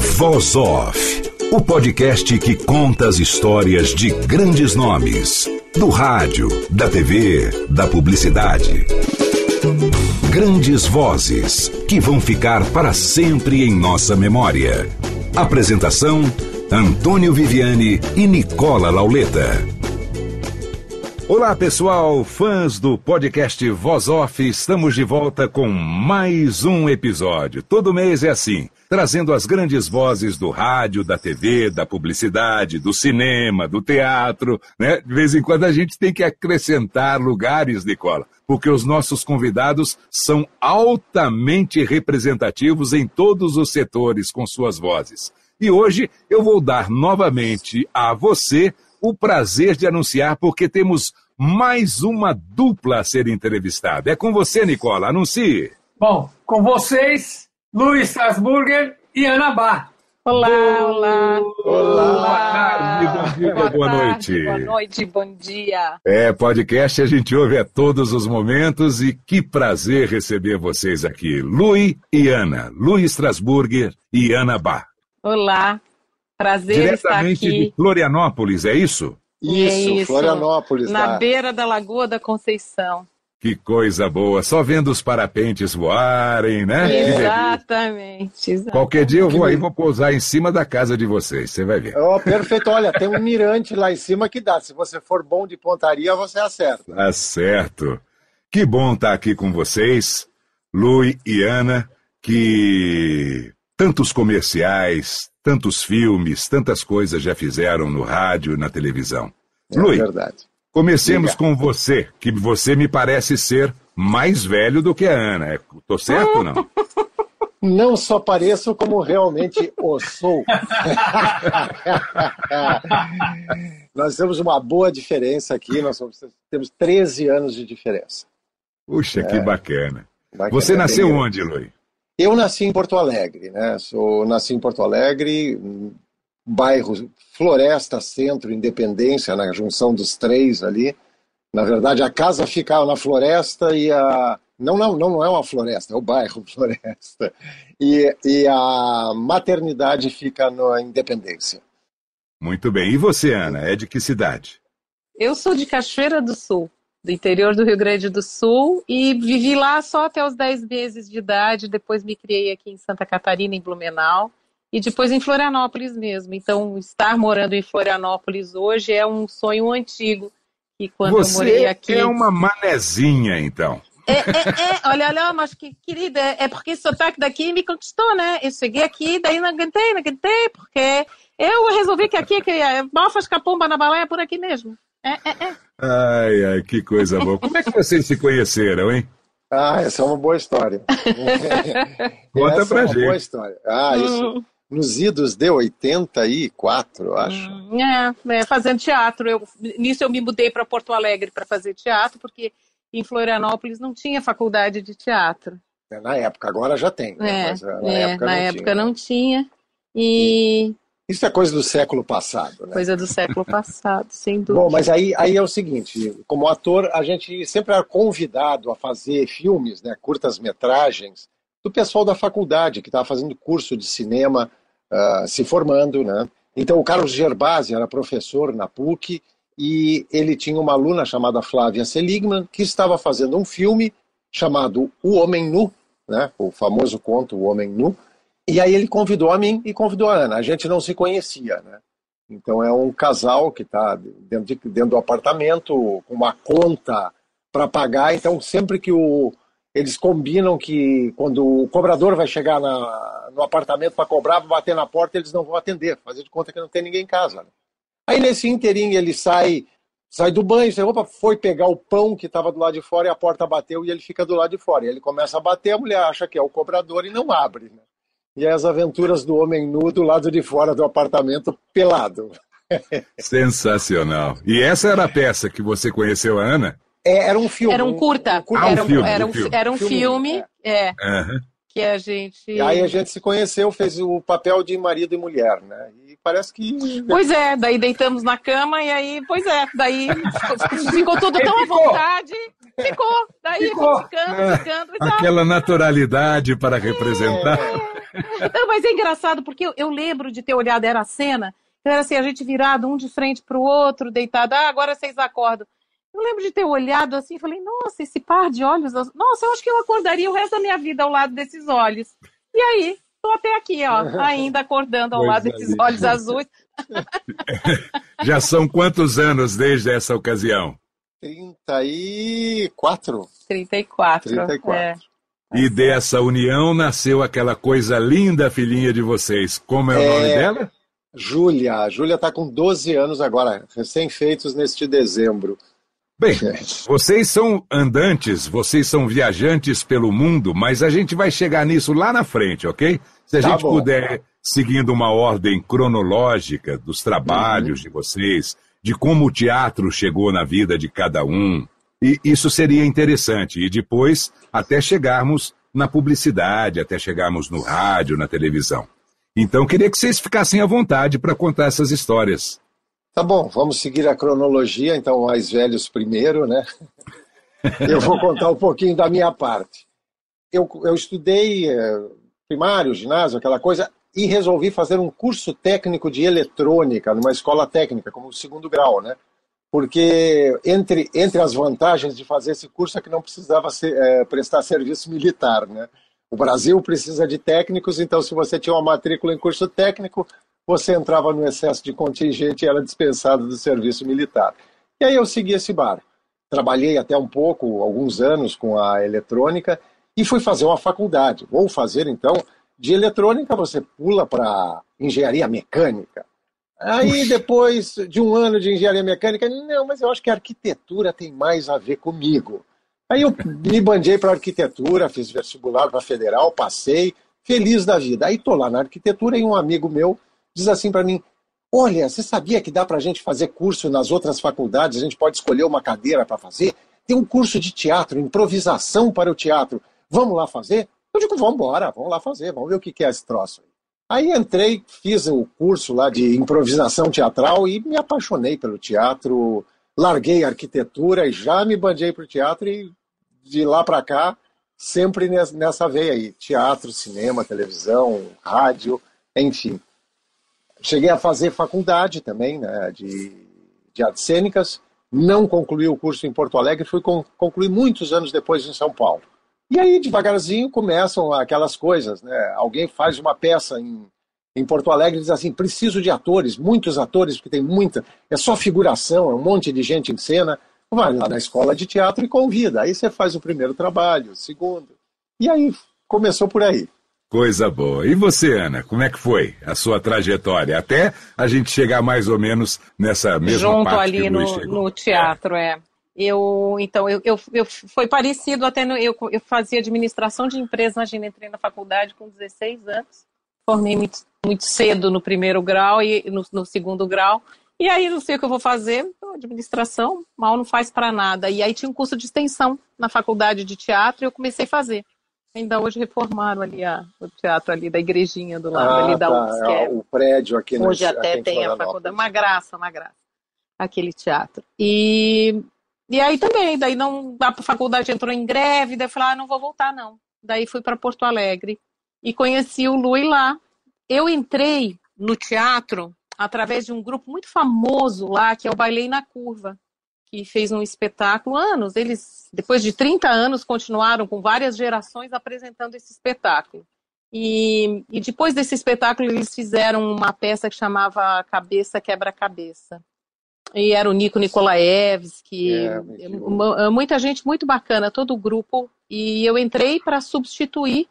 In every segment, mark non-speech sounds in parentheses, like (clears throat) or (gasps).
Voz Off, o podcast que conta as histórias de grandes nomes, do rádio, da TV, da publicidade. Grandes vozes que vão ficar para sempre em nossa memória. Apresentação: Antônio Viviane e Nicola Lauleta. Olá pessoal, fãs do podcast Voz Off, estamos de volta com mais um episódio. Todo mês é assim trazendo as grandes vozes do rádio, da TV, da publicidade, do cinema, do teatro. Né? De vez em quando a gente tem que acrescentar lugares, Nicola, porque os nossos convidados são altamente representativos em todos os setores com suas vozes. E hoje eu vou dar novamente a você o prazer de anunciar, porque temos mais uma dupla a ser entrevistada. É com você, Nicola, anuncie. Bom, com vocês, Luiz Strasburger e Ana Bar. Olá, olá. Olá, boa tarde, bom dia, boa, boa tarde, noite. Boa noite, bom dia. É, podcast a gente ouve a todos os momentos e que prazer receber vocês aqui. Lui e Ana, Luiz Strasburger e Ana Bar. Olá, prazer Diretamente estar aqui. de Florianópolis, é isso? Isso, Isso, Florianópolis. Na tá? beira da Lagoa da Conceição. Que coisa boa, só vendo os parapentes voarem, né? Exatamente, exatamente. Qualquer dia eu vou aí, vou pousar em cima da casa de vocês, você vai ver. Oh, perfeito, olha, tem um mirante lá em cima que dá. Se você for bom de pontaria, você acerta. Tá certo. Que bom estar aqui com vocês, Lui e Ana, que tantos comerciais, tantos filmes, tantas coisas já fizeram no rádio, na televisão. É Lui, verdade. Comecemos com você, que você me parece ser mais velho do que a Ana. É- Tô certo ou não? (laughs) Não só pareço, como realmente o sou. (laughs) nós temos uma boa diferença aqui, nós temos 13 anos de diferença. Puxa, que bacana. Bacana, Você nasceu onde, Lui? Eu nasci em Porto Alegre, né? Sou, nasci em Porto Alegre, bairro Floresta, Centro, Independência, na junção dos três ali. Na verdade, a casa ficava na floresta e a. Não, não, não é uma floresta, é o bairro (laughs) Floresta. E, e a maternidade fica na Independência. Muito bem. E você, Ana, é de que cidade? Eu sou de Cachoeira do Sul, do interior do Rio Grande do Sul, e vivi lá só até os 10 meses de idade. Depois me criei aqui em Santa Catarina, em Blumenau, e depois em Florianópolis mesmo. Então, estar morando em Florianópolis hoje é um sonho antigo. E quando eu você morei aqui. é uma manezinha, então. É, é, é, olha, olha, mas que querida, é porque esse sotaque daqui me conquistou, né? Eu cheguei aqui, daí não aguentei, não aguentei, porque eu resolvi que aqui que é mal faz capomba na baleia por aqui mesmo. É, é, é. Ai, ai, que coisa boa. Como é que vocês se conheceram, hein? Ah, essa é uma boa história. (laughs) Conta essa pra é uma boa gente. história. Ah, isso. Hum, Nos idos de 84, eu acho. hum, é, é, fazendo teatro. Eu, nisso eu me mudei para Porto Alegre para fazer teatro, porque em Florianópolis não tinha faculdade de teatro. Na época, agora já tem. né? É, Mas, na é, época, na não, época tinha. não tinha. E Isso é coisa do século passado, né? coisa do século (laughs) passado, sem dúvida. Bom, mas aí, aí é o seguinte, como ator, a gente sempre era convidado a fazer filmes, né, curtas-metragens, do pessoal da faculdade, que estava fazendo curso de cinema, ah, se formando, né? Então, o Carlos Gerbasi era professor na PUC e ele tinha uma aluna chamada Flávia Seligman, que estava fazendo um filme chamado O Homem Nu, né, o famoso conto O Homem Nu, e aí ele convidou a mim e convidou a Ana. A gente não se conhecia, né? Então é um casal que está dentro, de- dentro do apartamento com uma conta para pagar. Então sempre que o, eles combinam que quando o cobrador vai chegar na- no apartamento para cobrar, bater na porta, eles não vão atender, fazer de conta que não tem ninguém em casa. né? Aí nesse inteirinho ele sai sai do banho, você opa, foi pegar o pão que estava do lado de fora e a porta bateu e ele fica do lado de fora. E ele começa a bater, a mulher acha que é o cobrador e não abre. Né? E é as aventuras do homem nu do lado de fora do apartamento pelado. (laughs) Sensacional. E essa era a peça que você conheceu a Ana? É, era um filme. Era um curta. Um, curta. Ah, um era, um, filme, era, um, filme. era um filme, é. Uhum. Que a gente. E aí a gente se conheceu, fez o papel de marido e mulher, né? E parece que. Pois é, daí deitamos na cama e aí, pois é, daí ficou, (laughs) ficou tudo tão à vontade. Ficou, daí ficou. ficando, ficando. Aquela naturalidade para representar. É. (laughs) Não, mas é engraçado, porque eu, eu lembro de ter olhado, era a cena, era assim, a gente virado um de frente para o outro, deitado, ah, agora vocês acordam. Eu lembro de ter olhado assim e falei, nossa, esse par de olhos, nossa, eu acho que eu acordaria o resto da minha vida ao lado desses olhos. E aí, estou até aqui, ó, (laughs) ainda acordando ao pois lado desses olhos azuis. (laughs) (laughs) Já são quantos anos desde essa ocasião? 34. 34. 34. É. E dessa união nasceu aquela coisa linda, filhinha de vocês. Como é, é... o nome dela? Júlia. A Júlia está com 12 anos agora, recém-feitos neste dezembro. Bem, vocês são andantes, vocês são viajantes pelo mundo, mas a gente vai chegar nisso lá na frente, ok? Se a tá gente bom. puder, seguindo uma ordem cronológica dos trabalhos uhum. de vocês, de como o teatro chegou na vida de cada um, e isso seria interessante. E depois, até chegarmos na publicidade, até chegarmos no rádio, na televisão. Então, queria que vocês ficassem à vontade para contar essas histórias. Tá bom, vamos seguir a cronologia, então mais velhos primeiro, né? Eu vou contar um pouquinho da minha parte. Eu, eu estudei é, primário, ginásio, aquela coisa, e resolvi fazer um curso técnico de eletrônica numa escola técnica, como segundo grau, né? Porque entre, entre as vantagens de fazer esse curso é que não precisava ser, é, prestar serviço militar, né? O Brasil precisa de técnicos, então se você tinha uma matrícula em curso técnico, você entrava no excesso de contingente e era dispensado do serviço militar. E aí eu segui esse bar. Trabalhei até um pouco, alguns anos, com a eletrônica e fui fazer uma faculdade. Vou fazer, então, de eletrônica você pula para engenharia mecânica. Aí depois de um ano de engenharia mecânica, não, mas eu acho que a arquitetura tem mais a ver comigo. Aí eu me bandei para arquitetura, fiz vestibular para federal, passei, feliz da vida. Aí tô lá na arquitetura e um amigo meu diz assim para mim: Olha, você sabia que dá para a gente fazer curso nas outras faculdades? A gente pode escolher uma cadeira para fazer? Tem um curso de teatro, improvisação para o teatro. Vamos lá fazer? Eu digo: Vamos embora, vamos lá fazer, vamos ver o que é esse troço. Aí entrei, fiz o curso lá de improvisação teatral e me apaixonei pelo teatro. Larguei a arquitetura e já me bandei para o teatro e de lá para cá, sempre nessa veia aí: teatro, cinema, televisão, rádio, enfim. Cheguei a fazer faculdade também, né, de, de artes cênicas, não concluí o curso em Porto Alegre, fui con concluir muitos anos depois em São Paulo. E aí, devagarzinho, começam aquelas coisas, né? Alguém faz uma peça em, em Porto Alegre e diz assim, preciso de atores, muitos atores, porque tem muita, é só figuração, é um monte de gente em cena. Vai lá na escola de teatro e convida. Aí você faz o primeiro trabalho, o segundo. E aí começou por aí. Coisa boa. E você, Ana, como é que foi a sua trajetória? Até a gente chegar mais ou menos nessa mesma Junto parte ali no, no, teatro, é. Eu, então, eu, eu, eu foi parecido até no, eu, eu fazia administração de empresa, imagina, entrei na faculdade com 16 anos, formei muito, muito cedo no primeiro grau e no, no segundo grau, e aí não sei o que eu vou fazer, administração, mal não faz para nada. E aí tinha um curso de extensão na faculdade de teatro e eu comecei a fazer. Ainda hoje reformaram ali a, o teatro ali da igrejinha do lado ah, ali da tá. UFSC. É, o prédio aqui no Hoje até aqui tem a faculdade. Uma graça, uma graça. Aquele teatro. E, e aí também, daí não, a faculdade entrou em greve, daí eu falei, ah, não vou voltar não. Daí fui para Porto Alegre e conheci o Lui lá. Eu entrei no teatro através de um grupo muito famoso lá, que é o Bailei na Curva que fez um espetáculo anos. Eles, depois de 30 anos, continuaram com várias gerações apresentando esse espetáculo. E, e depois desse espetáculo, eles fizeram uma peça que chamava Cabeça Quebra-Cabeça. E era o Nico Nikolaevski, é, muita gente muito bacana, todo o grupo. E eu entrei para substituir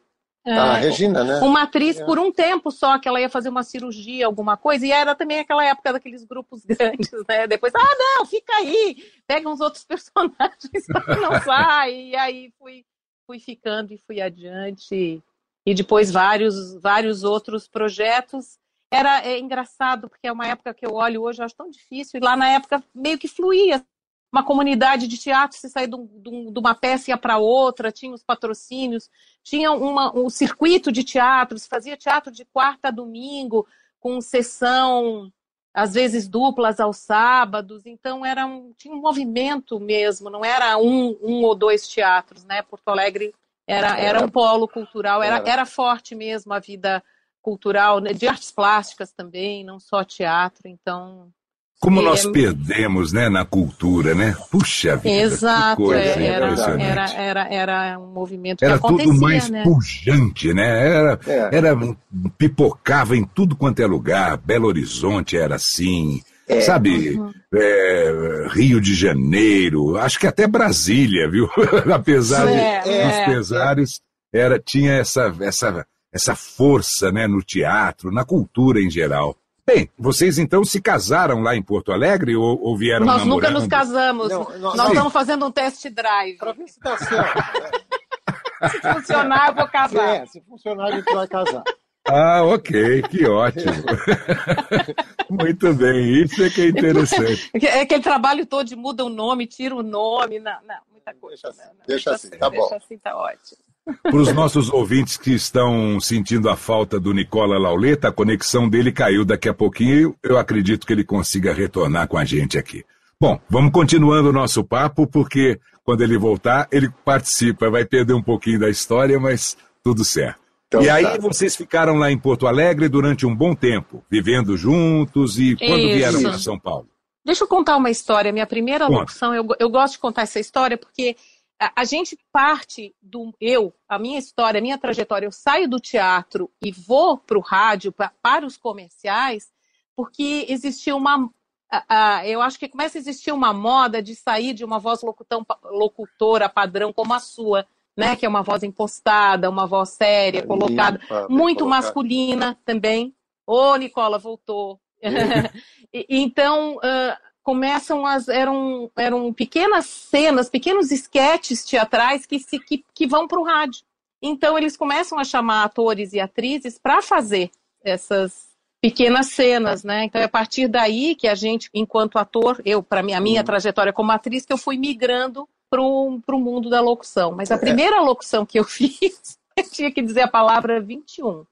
a Regina, né? Uma atriz é. por um tempo só, que ela ia fazer uma cirurgia, alguma coisa, e era também aquela época daqueles grupos (laughs) grandes, né? Depois, ah, não, fica aí, pega uns outros (laughs) personagens, não sai, e aí fui, fui ficando e fui adiante, e depois vários, vários outros projetos. Era é engraçado, porque é uma época que eu olho hoje, eu acho tão difícil, e lá na época meio que fluía, uma comunidade de teatro, se saía de, um, de uma peça ia para outra, tinha os patrocínios, tinha uma, um circuito de teatro, se fazia teatro de quarta a domingo, com sessão, às vezes duplas aos sábados, então era um, tinha um movimento mesmo, não era um, um ou dois teatros, né? Porto Alegre era, era um polo cultural, era, era forte mesmo a vida cultural, né? de artes plásticas também, não só teatro, então como nós é... perdemos, né, na cultura, né? Puxa vida, Exato, que coisa é, era, era, era, era, um movimento era que acontecia, tudo mais né? pujante, né? Era, é. era pipocava em tudo quanto é lugar. Belo Horizonte era assim, é. sabe? Uhum. É, Rio de Janeiro, acho que até Brasília, viu? (laughs) Apesar de, é, dos é. pesares, era tinha essa essa essa força, né, no teatro, na cultura em geral. Bem, vocês então se casaram lá em Porto Alegre ou, ou vieram Nós namorando? nunca nos casamos. Não, nós, nós estamos fazendo um test drive. Para ver se dá certo. (laughs) se funcionar, eu vou casar. É, se funcionar, a gente vai casar. Ah, ok, que ótimo. (laughs) Muito bem, isso é que é interessante. (laughs) É aquele trabalho todo de muda o nome, tira o nome, não, não muita coisa. Deixa assim, não, não, deixa, deixa assim, tá bom. Deixa assim, tá ótimo. Para os nossos ouvintes que estão sentindo a falta do Nicola Lauleta, a conexão dele caiu daqui a pouquinho. Eu acredito que ele consiga retornar com a gente aqui. Bom, vamos continuando o nosso papo, porque quando ele voltar, ele participa, vai perder um pouquinho da história, mas tudo certo. Então, e aí tá. vocês ficaram lá em Porto Alegre durante um bom tempo, vivendo juntos e quando Isso. vieram para São Paulo? Deixa eu contar uma história. Minha primeira Conta. locução, eu, eu gosto de contar essa história porque a, gente parte do eu, a minha história, a minha trajetória, eu saio do teatro e vou para o rádio, pra, para os comerciais, porque existia uma. eu acho que começa a existir uma moda de sair de uma voz locutão, locutora padrão como a sua, né? Que é uma voz impostada, uma voz séria, colocada, Limpa, muito masculina também. Ô, Nicola, voltou. (laughs) então, uh, começam as eram eram pequenas cenas, pequenos esquetes teatrais que se que, que vão para o rádio. Então eles começam a chamar atores e atrizes para fazer essas pequenas cenas, né? Então é a partir daí que a gente, enquanto ator, eu para mim a minha uhum. trajetória como atriz que eu fui migrando para o mundo da locução. Mas a é. primeira locução que eu (laughs) fiz, eu tinha que dizer a palavra 21.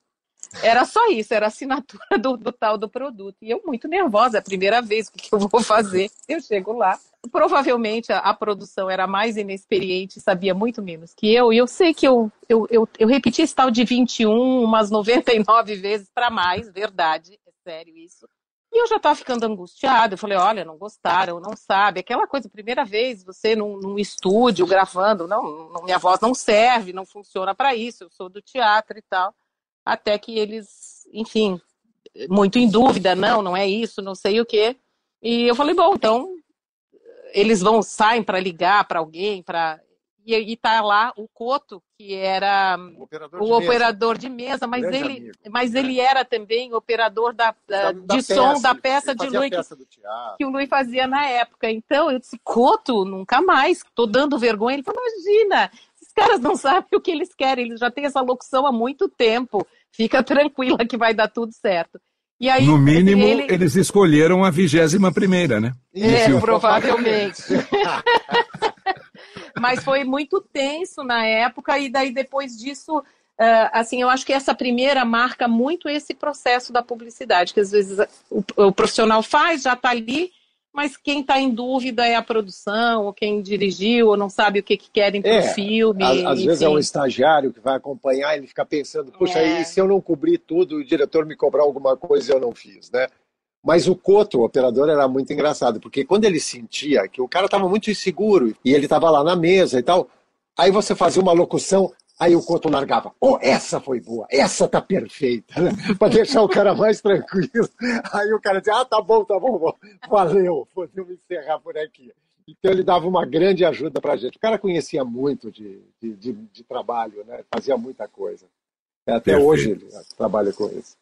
Era só isso, era a assinatura do, do, tal do produto. E eu muito nervosa, é a primeira vez, o que, eu vou fazer? Eu chego lá. Provavelmente a, a, produção era mais inexperiente, sabia muito menos que eu. E eu sei que eu, eu, eu, eu repeti esse tal de 21 umas 99 vezes para mais, verdade, é sério isso. E eu já estava ficando angustiada. Eu falei: olha, não gostaram, não sabe. Aquela coisa, primeira vez, você num, num estúdio gravando, não, não, minha voz não serve, não funciona para isso. Eu sou do teatro e tal até que eles, enfim, muito em dúvida, não, não é isso, não sei o quê. E eu falei, bom, então eles vão saem para ligar para alguém, para e, e tá lá o Coto, que era o operador, o de, operador mesa. de mesa, mas Grande ele, amigo. mas ele era também operador da, da, da de da som peça, da peça de Lui que, que, o Lui fazia na época. Então eu disse, Coto, nunca mais, tô dando vergonha. Ele falou, imagina, esses caras não sabem o que eles querem, eles já têm essa locução há muito tempo fica (laughs) tranquila que vai dar tudo certo. E aí, no mínimo, ele... eles escolheram a vigésima primeira, né? É, provavelmente. (laughs) Mas foi muito tenso na época, e daí depois disso, uh, assim, eu acho que essa primeira marca muito esse processo da publicidade, que às vezes o, o profissional faz, já está ali, mas quem está em dúvida é a produção, ou quem dirigiu, ou não sabe o que, que querem para o é, filme. Às, às vezes é um estagiário que vai acompanhar e ele fica pensando, puxa, é. e se eu não cobrir tudo, o diretor me cobrar alguma coisa e eu não fiz, né? Mas o Coto, o operador, era muito engraçado, porque quando ele sentia que o cara estava muito inseguro e ele estava lá na mesa e tal, aí você fazia uma locução, Aí o Couto largava, oh, essa foi boa, essa tá perfeita, (laughs) né? para deixar o cara mais tranquilo. Aí o cara dizia, ah, tá bom, tá bom, valeu, podemos encerrar por aqui. Então ele dava uma grande ajuda para a gente. O cara conhecia muito de, de, de, de, trabalho, né? fazia muita coisa. Até Perfeito. hoje ele trabalha com isso.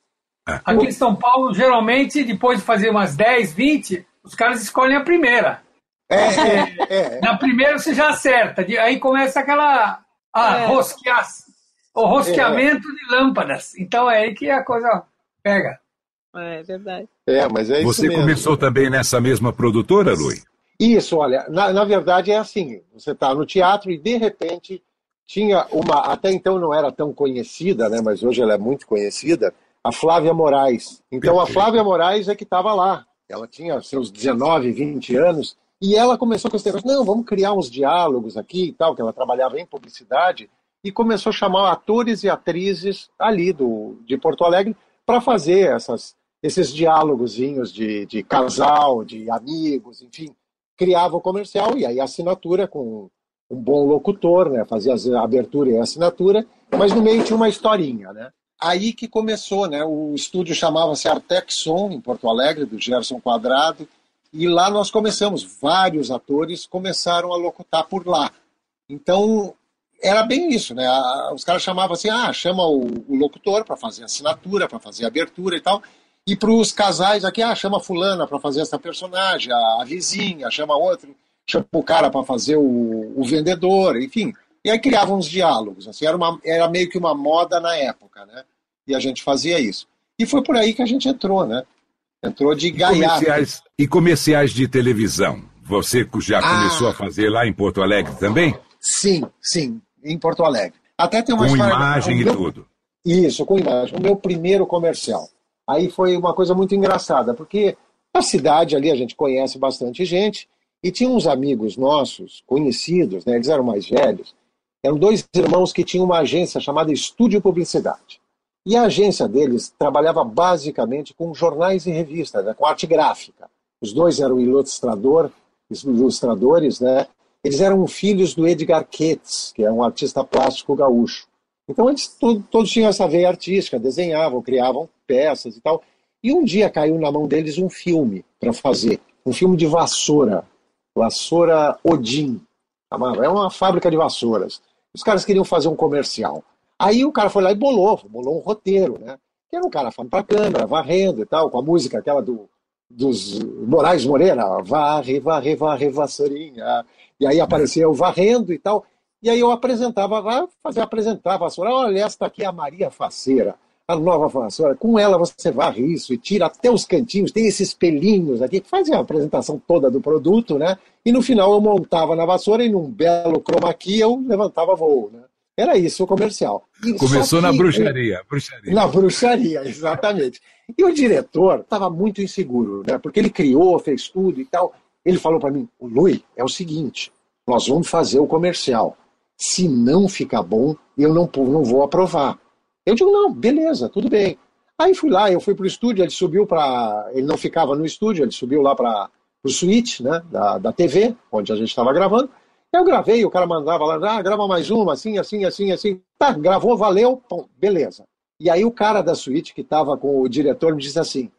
Ah. Aqui em São Paulo, geralmente, depois de fazer umas 10, 20, os caras escolhem a primeira. É, é, é. Na primeira você já acerta. Aí começa aquela ah, é. rosquear, o rosqueamento de lâmpadas. Então é aí que a coisa pega. É verdade. É, mas é Você mesmo. começou também nessa mesma produtora, Lui? Isso, olha, na, na verdade é assim, você está no teatro e de repente tinha uma, até então não era tão conhecida, né, mas hoje ela é muito conhecida, a Flávia Moraes. Então Perfeito. a Flávia Moraes é que estava lá. Ela tinha seus 19, 20 anos e ela começou com esse negócio, não, vamos criar uns diálogos aqui e tal, que ela trabalhava em publicidade, e começou a chamar atores e atrizes ali do, de Porto Alegre para fazer essas, esses diálogozinhos de, de casal, de amigos, enfim. Criava o comercial e aí a assinatura com um bom locutor, né? Fazia a abertura e a assinatura, mas no meio tinha uma historinha, né? Aí que começou, né? O estúdio chamava-se Artexon, em Porto Alegre, do Gerson Quadrado, e lá nós começamos. Vários atores começaram a locutar por lá. Então, era bem isso, né? Os caras chamavam assim, ah, chama o, o locutor para fazer assinatura, para fazer abertura e tal. E para os casais aqui, ah, chama fulana para fazer essa personagem, a, a, vizinha, chama outro, chama o cara para fazer o, o, vendedor, enfim. E aí criavam uns diálogos, assim, era, uma, era meio que uma moda na época, né? E a gente fazia isso. E foi por aí que a gente entrou, né? Entrou de gaiato. Comerciais, e comerciais de televisão? Você já ah, começou a fazer lá em Porto Alegre também? Sim, sim, em Porto Alegre. Até tem uma com história, imagem e meu, tudo. Isso, com imagem. O meu primeiro comercial. Aí foi uma coisa muito engraçada, porque a cidade ali a gente conhece bastante gente, e tinha uns amigos nossos, conhecidos, né, eles eram mais velhos, eram dois irmãos que tinham uma agência chamada Estúdio Publicidade. E a agência deles trabalhava basicamente com jornais e revistas, né, com arte gráfica. Os dois eram ilustrador, ilustradores, né? Eles eram filhos do Edgar Ketz, que é um artista plástico gaúcho. Então eles todos, todos tinham essa veia artística, desenhavam, criavam peças e tal. E um dia caiu na mão deles um filme para fazer, um filme de vassoura, vassoura Odin. É uma fábrica de vassouras. Os caras queriam fazer um comercial. Aí o cara foi lá e bolou, bolou um roteiro, né? Que era um cara falando para a câmera, varrendo e tal, com a música aquela do, dos Moraes Moreira, varre, varre, varre, vassourinha. E aí aparecia eu varrendo e tal. E aí eu apresentava, fazia apresentar a vassoura. Olha, esta aqui é a Maria Faceira, a nova vassoura. Com ela você varre isso e tira até os cantinhos, tem esses pelinhos aqui, que fazia a apresentação toda do produto, né? E no final eu montava na vassoura e num belo chroma key eu levantava voo, né? Era isso o comercial. E Começou que, na bruxaria, bruxaria. Na bruxaria, (laughs) exatamente. E o diretor estava muito inseguro, né? Porque ele criou, fez tudo e tal. Ele falou para mim: o Lui, é o seguinte, nós vamos fazer o comercial. Se não ficar bom, eu não, não vou aprovar. Eu digo, não, beleza, tudo bem. Aí fui lá, eu fui para o estúdio, ele subiu para. Ele não ficava no estúdio, ele subiu lá para o suíte né, da, da TV, onde a gente estava gravando. Eu gravei, o cara mandava lá, ah, grava mais uma, assim, assim, assim, assim. Tá, gravou, valeu, pô, beleza. E aí o cara da suíte que estava com o diretor me disse assim,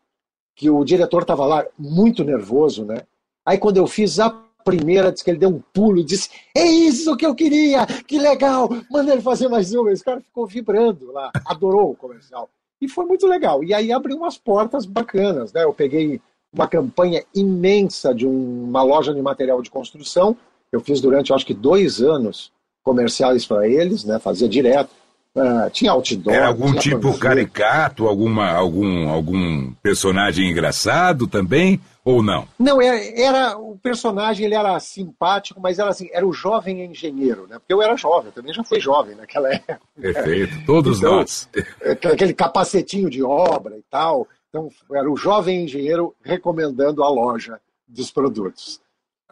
que o diretor estava lá muito nervoso, né? Aí quando eu fiz a primeira, disse que ele deu um pulo e disse: É isso que eu queria, que legal, manda ele fazer mais uma. Esse cara ficou vibrando lá, adorou o comercial. E foi muito legal. E aí abriu umas portas bacanas, né? Eu peguei uma campanha imensa de uma loja de material de construção. Eu fiz durante, acho que, dois anos comerciais para eles, né? Fazia direto. Uh, tinha outdoor. Era algum tipo caricato, alguma, algum, algum personagem engraçado também? Ou não? Não, era, é, era, o personagem ele era simpático, mas era assim, era o jovem engenheiro, né? Porque eu era jovem, eu também já fui jovem naquela época. Perfeito, todos então, nós. É, aquele capacetinho de obra e tal. Então, era o jovem engenheiro recomendando a loja dos produtos.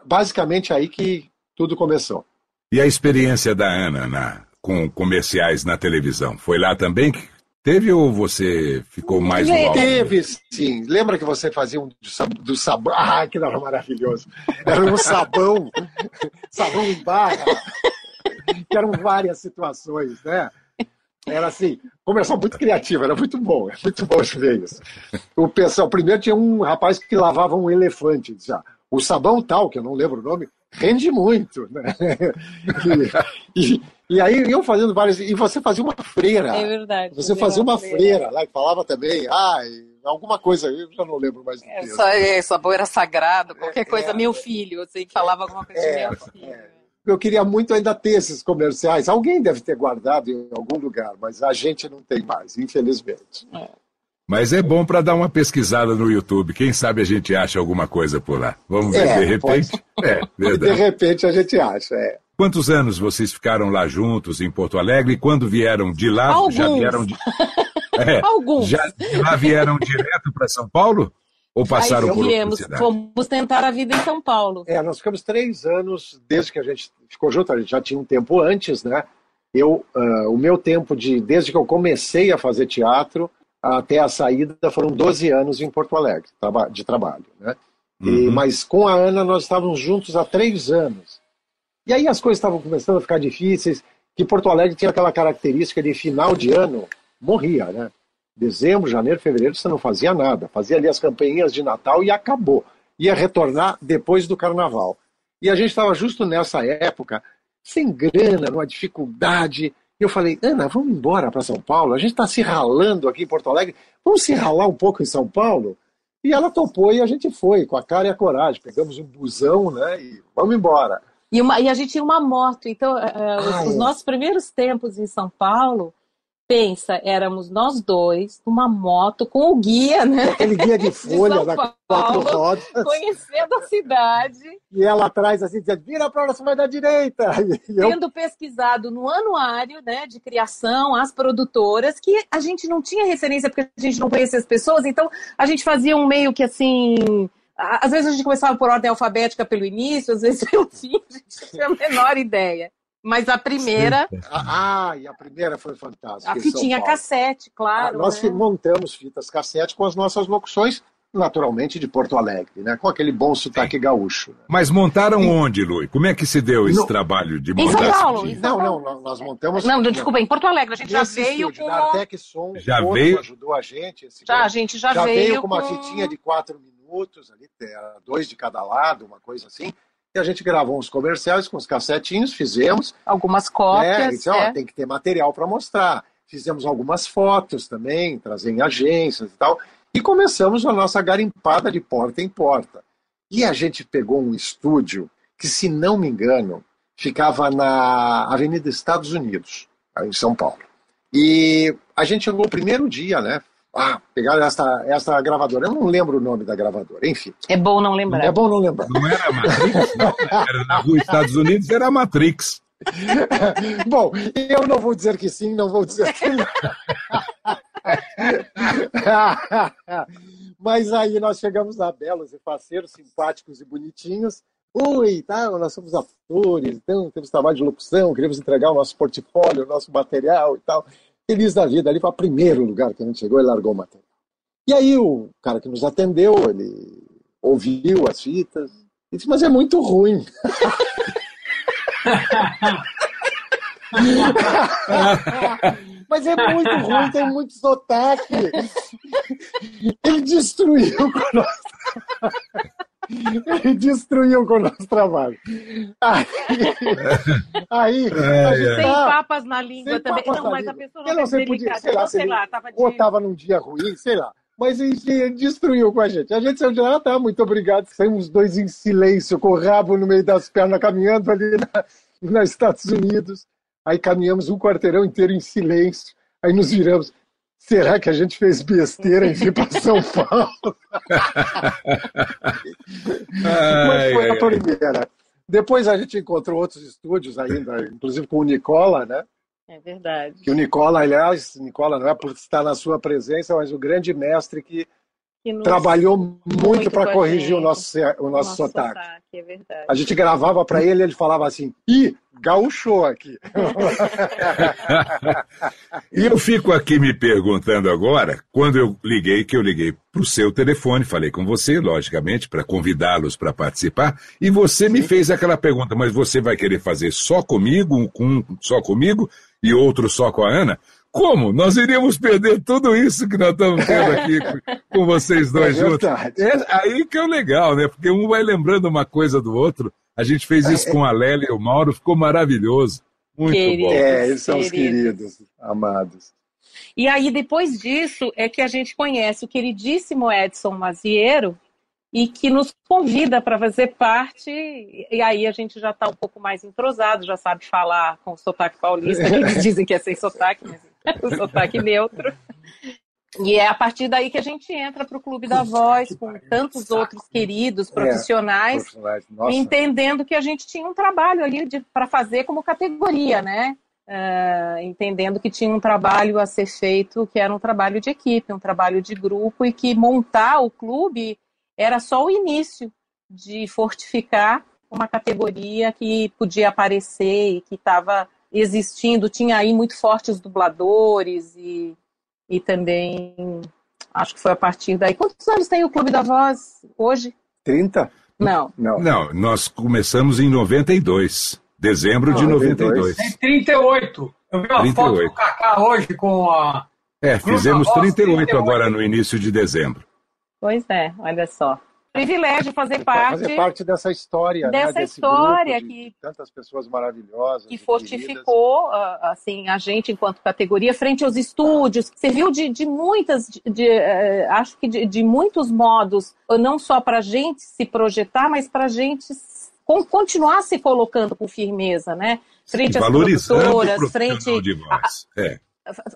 Basicamente aí que tudo começou. E a experiência da Ana na, com comerciais na televisão? Foi lá também que teve ou você ficou mais no Teve, sim. Lembra que você fazia um do sabão? (laughs) Ah, que era maravilhoso. Era um sabão, (laughs) sabão em barra. que eram várias situações, né? Era assim, começou muito criativo, era muito bom, é muito bom ver isso. O pessoal, primeiro tinha um rapaz que lavava um elefante, já. O sabão tal, que eu não lembro o nome, rende muito, né? E, e, e aí eu fazendo várias. E você fazia uma freira. É verdade. Você fazia uma, freira. freira lá, que falava também, ah, alguma coisa, eu já não lembro mais. É, só, é, sabor era sagrado, qualquer é, coisa, é, meu filho, assim, falava alguma coisa é, meu filho. É. Eu queria muito ainda ter esses comerciais. Alguém deve ter guardado em algum lugar, mas a gente não tem mais, infelizmente. É. Mas é bom para dar uma pesquisada no YouTube. Quem sabe a gente acha alguma coisa por lá. Vamos ver, é, de repente. Pode... É, verdade. De repente a gente acha, é. Quantos anos vocês ficaram lá juntos em Porto Alegre? E quando vieram de lá, Alguns. já vieram de... (laughs) É, Alguns. Já de lá vieram direto para São Paulo? Ou passaram Aí, por viemos, outra Fomos tentar a vida em São Paulo. É, nós ficamos três anos desde que a gente ficou junto. A gente já tinha um tempo antes, né? Eu, uh, o meu tempo de desde que eu comecei a fazer teatro até a saída foram 12 anos em Porto Alegre de trabalho, né? E, uhum. Mas com a Ana nós estávamos juntos há três anos. E aí as coisas estavam começando a ficar difíceis, que Porto Alegre tinha aquela característica de final de ano, morria, né? Dezembro, janeiro, fevereiro, você não fazia nada. Fazia ali as campanhas de Natal e acabou. Ia retornar depois do carnaval. E a gente estava justo nessa época, sem grana, numa dificuldade. E eu falei, Ana, vamos embora para São Paulo? A gente está se ralando aqui em Porto Alegre. Vamos se ralar um pouco em São Paulo? E ela topou e a gente foi, com a cara e a coragem. Pegamos um busão, né? E vamos embora. E, uma, e a gente tinha uma moto. Então, uh, os, os nossos primeiros tempos em São Paulo, pensa, éramos nós dois numa moto com o guia, né? Aquele guia de (laughs) folha de da quatro rodas. Conhecendo a cidade. E ela atrás assim, dizendo, vira para você vai da direita. (laughs) Tendo pesquisado no anuário né, de criação, as produtoras, que a gente não tinha referência porque a gente não conhecia as pessoas, então a gente fazia um meio que assim às vezes a gente começava por ordem alfabética pelo início, às vezes (laughs) pelo fim, a gente tinha a menor ideia. Mas a primeira. Ah, ah, e a primeira foi fantástica. A fitinha cassete, claro. Ah, nós né? montamos fitas cassete com as nossas locuções, naturalmente de Porto Alegre, né? Com aquele bom sotaque Sim. gaúcho. Né? Mas montaram e... onde, Lui? Como é que se deu esse no... trabalho de montar? Em São Paulo. Em São não, não, nós montamos. Não, desculpa, em Porto Alegre. A gente já veio estúdio, com. A Artec Som já veio... ajudou a gente. já, a gente já, já veio. veio com uma fitinha de quatro minutos minutos, ali, dois de cada lado, uma coisa assim. E a gente gravou uns comerciais com os cassetinhos, fizemos. Algumas cópias. Né? Disse, é. tem que ter material para mostrar. Fizemos algumas fotos também, trazer em agências e tal. E começamos a nossa garimpada de porta em porta. E a gente pegou um estúdio que, se não me engano, ficava na Avenida Estados Unidos, em São Paulo. E a gente chegou o primeiro dia, né? Ah, pegaram essa, essa gravadora. Eu não lembro o nome da gravadora, enfim. É bom não lembrar. É bom não lembrar. Não era a Matrix? Não. Era na rua Estados Unidos, era a Matrix. (laughs) bom, eu não vou dizer que sim, não vou dizer que não. (laughs) Mas aí nós chegamos lá, belos e parceiros, simpáticos e bonitinhos. Oi, tá, nós somos atores, então temos trabalho de locução, queremos entregar o nosso portfólio, o nosso material e tal feliz da vida ali para o primeiro lugar que a gente chegou e largou o material. E aí o cara que nos atendeu, ele ouviu as fitas e disse, mas é muito ruim. (laughs) mas é muito ruim, tem muito sotaque. Ele destruiu com nós. Ele destruiu com o nosso trabalho. Aí, aí é, tem papas na língua também. Não, mas a pessoa não, não sei, podia, sei lá, sei lá, tava de... ou estava num dia ruim, sei lá. Mas enfim, destruiu com a gente. A gente saiu de lá, tá, muito obrigado. Saímos dois em silêncio, com o rabo no meio das pernas, caminhando ali na, nos Estados Unidos. Aí caminhamos um quarteirão inteiro em silêncio. Aí nos viramos. Será que a gente fez besteira em vir para (laughs) São Paulo? Mas foi a primeira. Depois a gente encontrou outros estúdios ainda, inclusive com o Nicola, né? É verdade. Que o Nicola, aliás, Nicola não é por estar na sua presença, mas o grande mestre que trabalhou muito, muito para corrigir o nosso, o nosso, nosso sotaque. sotaque é verdade. A gente gravava para ele, ele falava assim: ih, gaúcho aqui. e (laughs) eu fico aqui me perguntando agora, quando eu liguei, que eu liguei para o seu telefone, falei com você, logicamente, para convidá-los para participar, e você Sim. me fez aquela pergunta: mas você vai querer fazer só comigo, com, só comigo e outro só com a Ana? Como? Nós iríamos perder tudo isso que nós estamos tendo aqui (laughs) com vocês dois é juntos. É aí que é o legal, né? Porque um vai lembrando uma coisa do outro. A gente fez isso com a Lélia e o Mauro, ficou maravilhoso. Muito queridos, bom. É, eles são os queridos, amados. E aí, depois disso, é que a gente conhece o queridíssimo Edson Maziero, e que nos convida para fazer parte, e aí a gente já está um pouco mais entrosado, já sabe falar com o sotaque paulista, que eles (laughs) dizem que é sem sotaque, mas é (laughs) o sotaque neutro. E é a partir daí que a gente entra para o Clube da Voz, com tantos outros queridos profissionais, é, entendendo que a gente tinha um trabalho ali para fazer como categoria, né? Uh, entendendo que tinha um trabalho a ser feito, que era um trabalho de equipe, um trabalho de grupo, e que montar o clube era só o início de fortificar uma categoria que podia aparecer e que estava existindo. Tinha aí muito fortes dubladores e, e também acho que foi a partir daí. Quantos anos tem o Clube da Voz hoje? 30? Não. Não, Não nós começamos em 92. Dezembro de 92. Tem 38. Eu vi uma 38. foto do Kaká hoje com a. É, fizemos 38, 38 agora no início de dezembro. Pois é, olha só. Privilégio fazer parte. Fazer parte dessa história. Né, dessa né? história que. Tantas pessoas maravilhosas. Que fortificou ah, assim, a gente enquanto categoria frente aos estúdios, serviu de, de muitas, de, de uh, acho que de, de, muitos modos, não só para a gente se projetar, mas para a gente continuar se colocando com firmeza, né? Frente às produtoras, frente. A, é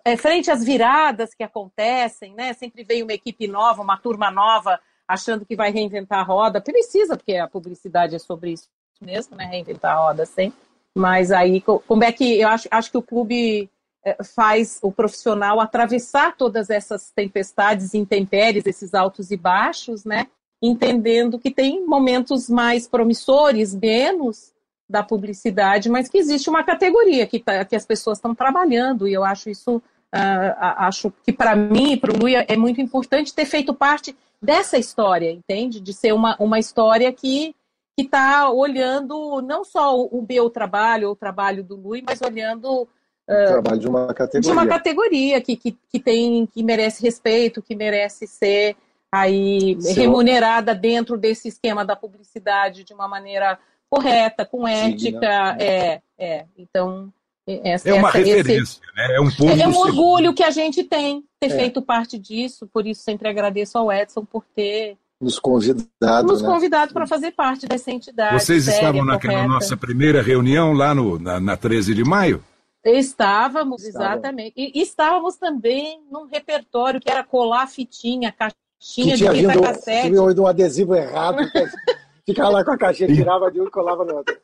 é, frente às viradas que acontecem, né? Sempre vem uma equipe nova, uma turma nova, achando que vai reinventar a roda. Precisa, porque a publicidade é sobre isso mesmo, né? Reinventar a roda sempre. Mas aí, como é que eu acho, acho que o clube é, faz o profissional atravessar todas essas tempestades, intempéries, esses altos e baixos, né? Entendendo que tem momentos mais promissores, menos, da publicidade, mas que existe uma categoria que, tá, que as pessoas estão trabalhando, e eu acho isso, uh, acho que para mim para o Luia é muito importante ter feito parte dessa história, entende? De ser uma, uma história que está olhando não só o, o meu trabalho, o trabalho do Lui, mas olhando Uh, trabalho de uma categoria. De uma categoria que, que, que, tem, que merece respeito, que merece ser aí remunerada dentro desse esquema da publicidade de uma maneira correta, com ética. É, é. Então, essa, é uma essa, referência, esse, né? É um ponto É um orgulho que a gente tem ter é. feito parte disso, por isso sempre agradeço ao Edson por ter nos convidado, nos né? convidado para fazer parte dessa entidade. Vocês séria, estavam naquela correta. nossa primeira reunião lá no, na, na 13 de maio? Estávamos, exatamente. E estávamos também num repertório que era colar fitinha, caixinha que de fita cassete. Tinha um adesivo errado. (laughs) Ficava lá com a caixinha, tirava de um e colava no outro.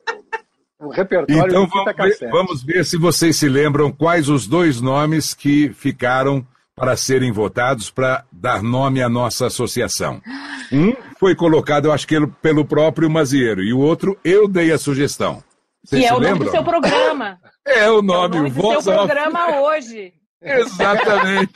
Um repertório então, vamos ver, vamos ver se vocês se lembram quais os dois nomes que ficaram para serem votados para dar nome à nossa associação. Um foi colocado, eu acho que pelo próprio Mazieiro, e o outro eu dei a sugestão. Vocês que é o lembram? nome do seu programa. (laughs) É o nome, é o nome do Voz seu programa hoje. (laughs) Exatamente.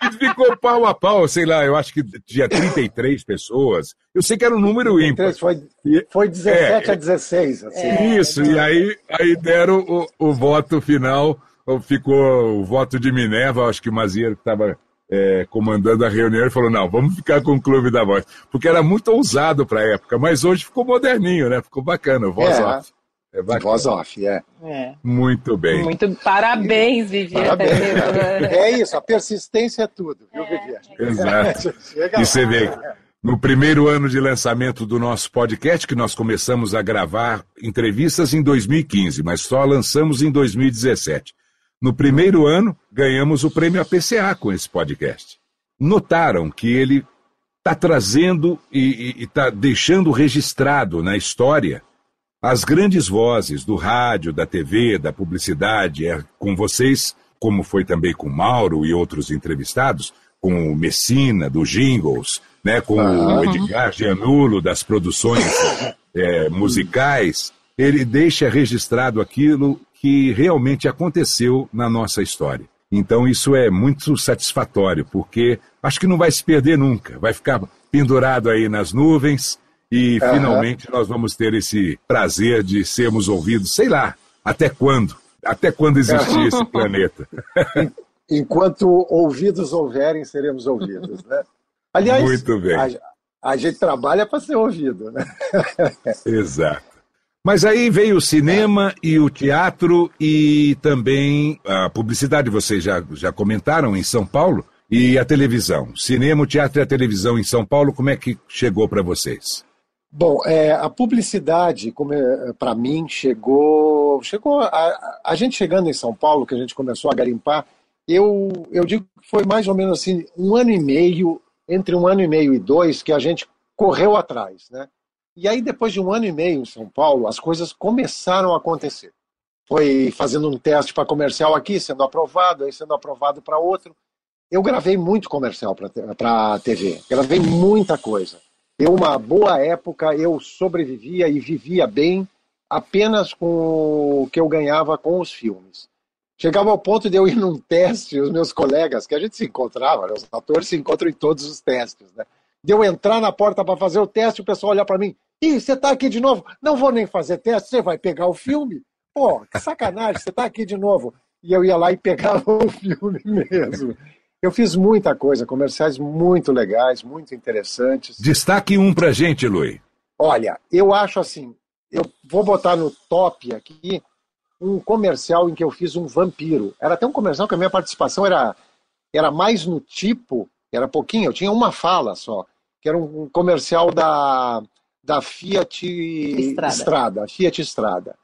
e ficou pau a pau, sei lá, eu acho que tinha 33 pessoas. Eu sei que era um número ímpar. Foi, foi 17 é, a 16. Assim. É, Isso, e aí, aí deram o, o voto final, ficou o voto de Minerva, acho que o Mazieiro que estava é, comandando a reunião, e falou: não, vamos ficar com o Clube da Voz. Porque era muito ousado para a época, mas hoje ficou moderninho, né? Ficou bacana, voz é. off. É Voz off, é. é. Muito bem. Muito parabéns, Vivi. Parabéns. É isso, a persistência é tudo, viu, Vivi? Exato. (laughs) e você vê, no primeiro ano de lançamento do nosso podcast, que nós começamos a gravar entrevistas em 2015, mas só lançamos em 2017. No primeiro ano, ganhamos o prêmio APCA com esse podcast. Notaram que ele está trazendo e está deixando registrado na história as grandes vozes do rádio, da TV, da publicidade, é com vocês, como foi também com Mauro e outros entrevistados, com o Messina, do Jingles, né, com o Edgar Gianulo, das produções é, (coughs) musicais, ele deixa registrado aquilo que realmente aconteceu na nossa história. Então isso é muito satisfatório, porque acho que não vai se perder nunca, vai ficar pendurado aí nas nuvens, e uhum. finalmente nós vamos ter esse prazer de sermos ouvidos, sei lá, até quando? Até quando existir (laughs) esse planeta? enquanto ouvidos houverem, seremos ouvidos, né? Aliás, Muito bem. A, a gente trabalha para ser ouvido, né? (laughs) Exato. Mas aí veio o cinema e o teatro e também a publicidade, vocês já, já comentaram em São Paulo, e a televisão. Cinema, teatro e a televisão em São Paulo, como é que chegou para vocês? Bom, é, a publicidade, é, para mim, chegou. chegou a, a, gente chegando em São Paulo, que a gente começou a garimpar, eu, eu digo que foi mais ou menos assim, um ano e meio, entre um ano e meio e dois, que a gente correu atrás, né? E aí, depois de um ano e meio em São Paulo, as coisas começaram a acontecer. Foi fazendo um teste para comercial aqui, sendo aprovado, aí sendo aprovado para outro. Eu gravei muito comercial para a TV, gravei muita coisa. Eu, uma boa época, eu sobrevivia e vivia bem apenas com o que eu ganhava com os filmes. Chegava ao ponto de eu ir num teste, os meus colegas, que a gente se encontrava, né? os atores se encontram em todos os testes, né? De eu entrar na porta para fazer o teste, o pessoal olhar para mim, Ih, você está aqui de novo? Não vou nem fazer teste, você vai pegar o filme? Pô, que sacanagem, você está aqui de novo. E eu ia lá e pegava (laughs) o filme mesmo. Eu fiz muita coisa, comerciais muito legais, muito interessantes. Destaque um pra gente, Lui. Olha, eu acho assim, eu vou botar no top aqui um comercial em que eu fiz um vampiro. Era até um comercial que a minha participação era, era mais no tipo, era pouquinho, eu tinha uma fala só que era um comercial da, da Fiat Estrada. Estrada Fiat Estrada.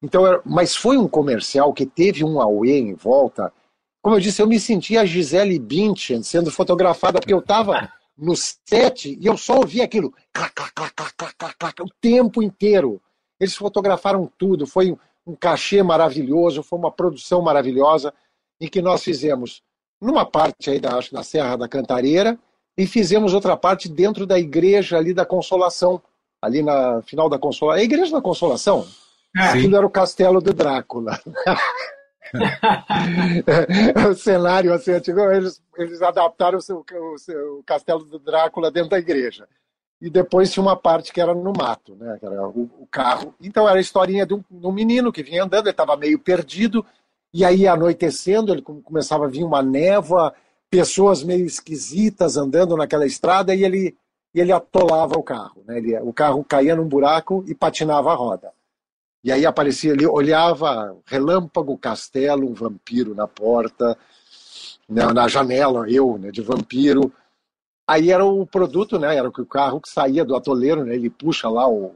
Então, mas foi um comercial que teve um auê em volta. Como eu disse, eu me sentia a Gisele Bündchen sendo fotografada, porque eu estava no set e eu só ouvia aquilo clac, clac, clac, clac, clac, clac, o tempo inteiro. Eles fotografaram tudo, foi um cachê maravilhoso, foi uma produção maravilhosa, em que nós fizemos numa parte aí da, acho, da Serra da Cantareira, e fizemos outra parte dentro da igreja ali da Consolação, ali na final da Consolação. A igreja da Consolação, ah, aquilo era o castelo do Drácula. (laughs) o cenário assim, antigo, eles, eles adaptaram o, seu, o, seu, o castelo do Drácula dentro da igreja. E depois tinha uma parte que era no mato, né? Que era o, o carro. Então era a historinha de um, de um menino que vinha andando, ele estava meio perdido, e aí anoitecendo, ele começava a vir uma névoa, pessoas meio esquisitas andando naquela estrada e ele, e ele atolava o carro. Né? Ele, o carro caía num buraco e patinava a roda. E aí aparecia, ele olhava relâmpago, castelo, um vampiro na porta, né, na janela, eu, né, de vampiro. Aí era o produto, né, era o carro que saía do atoleiro, né, ele puxa lá o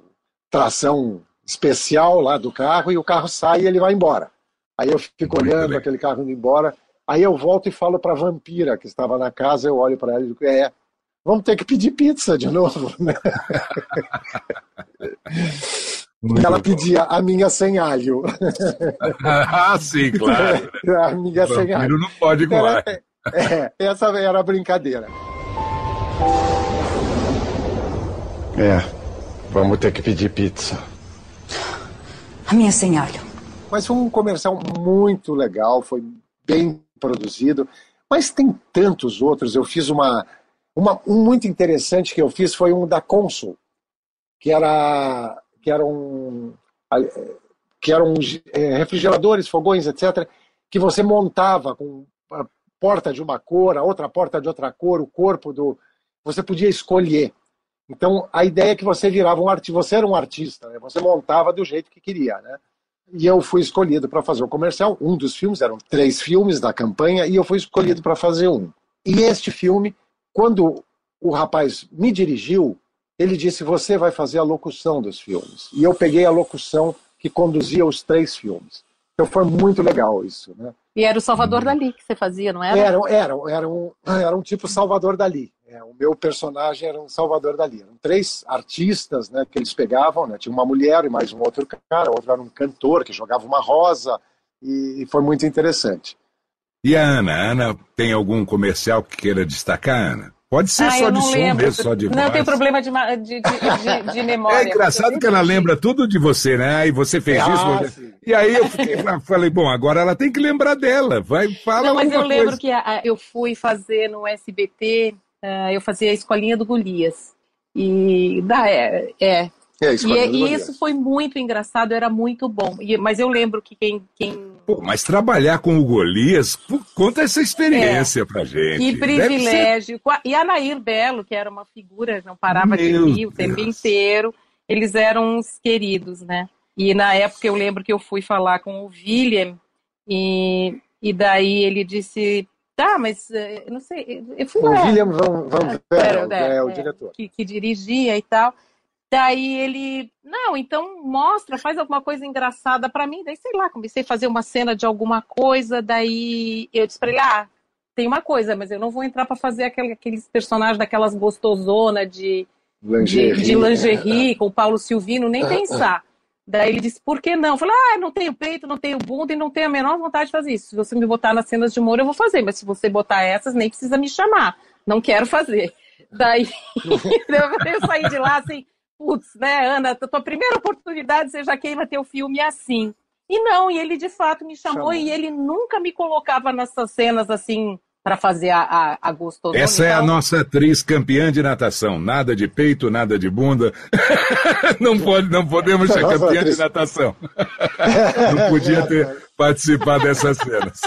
tração especial lá do carro e o carro sai e ele vai embora. Aí eu fico Muito olhando bem. aquele carro indo embora Aí eu volto e falo para a vampira que estava na casa, eu olho para ela e digo, é, vamos ter que pedir pizza de novo, (laughs) né? ela pedia a minha sem alho. (laughs) ah, sim, claro. (laughs) a minha sem alho. não pode comer. É, é, essa era a brincadeira. É, vamos ter que pedir pizza. A minha sem alho. Mas foi um comercial muito legal, foi bem produzido, mas tem tantos outros. Eu fiz uma, uma um muito interessante que eu fiz foi um da Consul, que era que era um que eram é, refrigeradores, fogões, etc., que você montava com a porta de uma cor, a outra porta de outra cor, o corpo do. Você podia escolher. Então, a ideia é que você virava um artista, você era um artista, né? você montava do jeito que queria. Né? E eu fui escolhido para fazer o comercial. Um dos filmes, eram três filmes da campanha, e eu fui escolhido para fazer um. E este filme, quando o rapaz me dirigiu, ele disse: Você vai fazer a locução dos filmes. E eu peguei a locução que conduzia os três filmes. Então foi muito legal isso. Né? E era o Salvador Dali que você fazia, não era? Era, era, era, um, (clears throat) era um tipo Salvador Dali. É, o meu personagem era um Salvador Dali. Eram três artistas né, que eles pegavam, né? tinha uma mulher e mais um outro cara, outro era um cantor que jogava uma rosa, e, e foi muito interessante. E a Ana? A Ana tem algum comercial que queira destacar, Ana? Pode ser ah, só de som lembro. mesmo, só de voz. Não, tem problema de, de, de, de, (laughs) memória. É engraçado que ela lembra tudo de você, né? E você fez ah, isso. Sim. E aí eu fiquei, falei, bom, agora ela tem que lembrar dela. Vai, fala Não, mas eu coisa. lembro que a, eu fui fazer no SBT uh, eu fazia a escolinha do Golias. E da, é, é. é e, e isso foi muito engraçado, era muito bom. E, mas eu lembro que quem, quem Pô, mas trabalhar com o Golias, conta essa experiência é. pra gente. Que privilégio. Ser... E a Nair Belo, que era uma figura, não parava Meu de rir o tempo inteiro. Eles eram uns queridos, né? E na época eu lembro que eu fui falar com o William e, e daí ele disse, tá, mas eh, não sei, eu fui o lá. O William Van, Van ah, Ver, é, é, o diretor. Que, que dirigia e tal. Daí ele, não, então mostra, faz alguma coisa engraçada para mim. Daí, sei lá, comecei a fazer uma cena de alguma coisa. Daí eu disse pra ele, ah, tem uma coisa, mas eu não vou entrar para fazer aquele, aqueles personagens daquelas gostosona de lingerie, de, de lingerie com o Paulo Silvino, nem pensar. Daí ele disse, por que não? Eu falei, ah, não tenho peito, não tenho bunda e não tenho a menor vontade de fazer isso. Se você me botar nas cenas de humor, eu vou fazer, mas se você botar essas, nem precisa me chamar. Não quero fazer. Daí (laughs) eu saí de lá assim, putz, né, Ana, tua primeira oportunidade você já queima teu filme assim. E não, e ele de fato me chamou, chamou. e ele nunca me colocava nessas cenas assim para fazer a, a, a gostosona. Essa é a nossa atriz campeã de natação. Nada de peito, nada de bunda. (laughs) não, pode, não podemos ser campeã de natação. (laughs) não podia ter participado dessas cenas.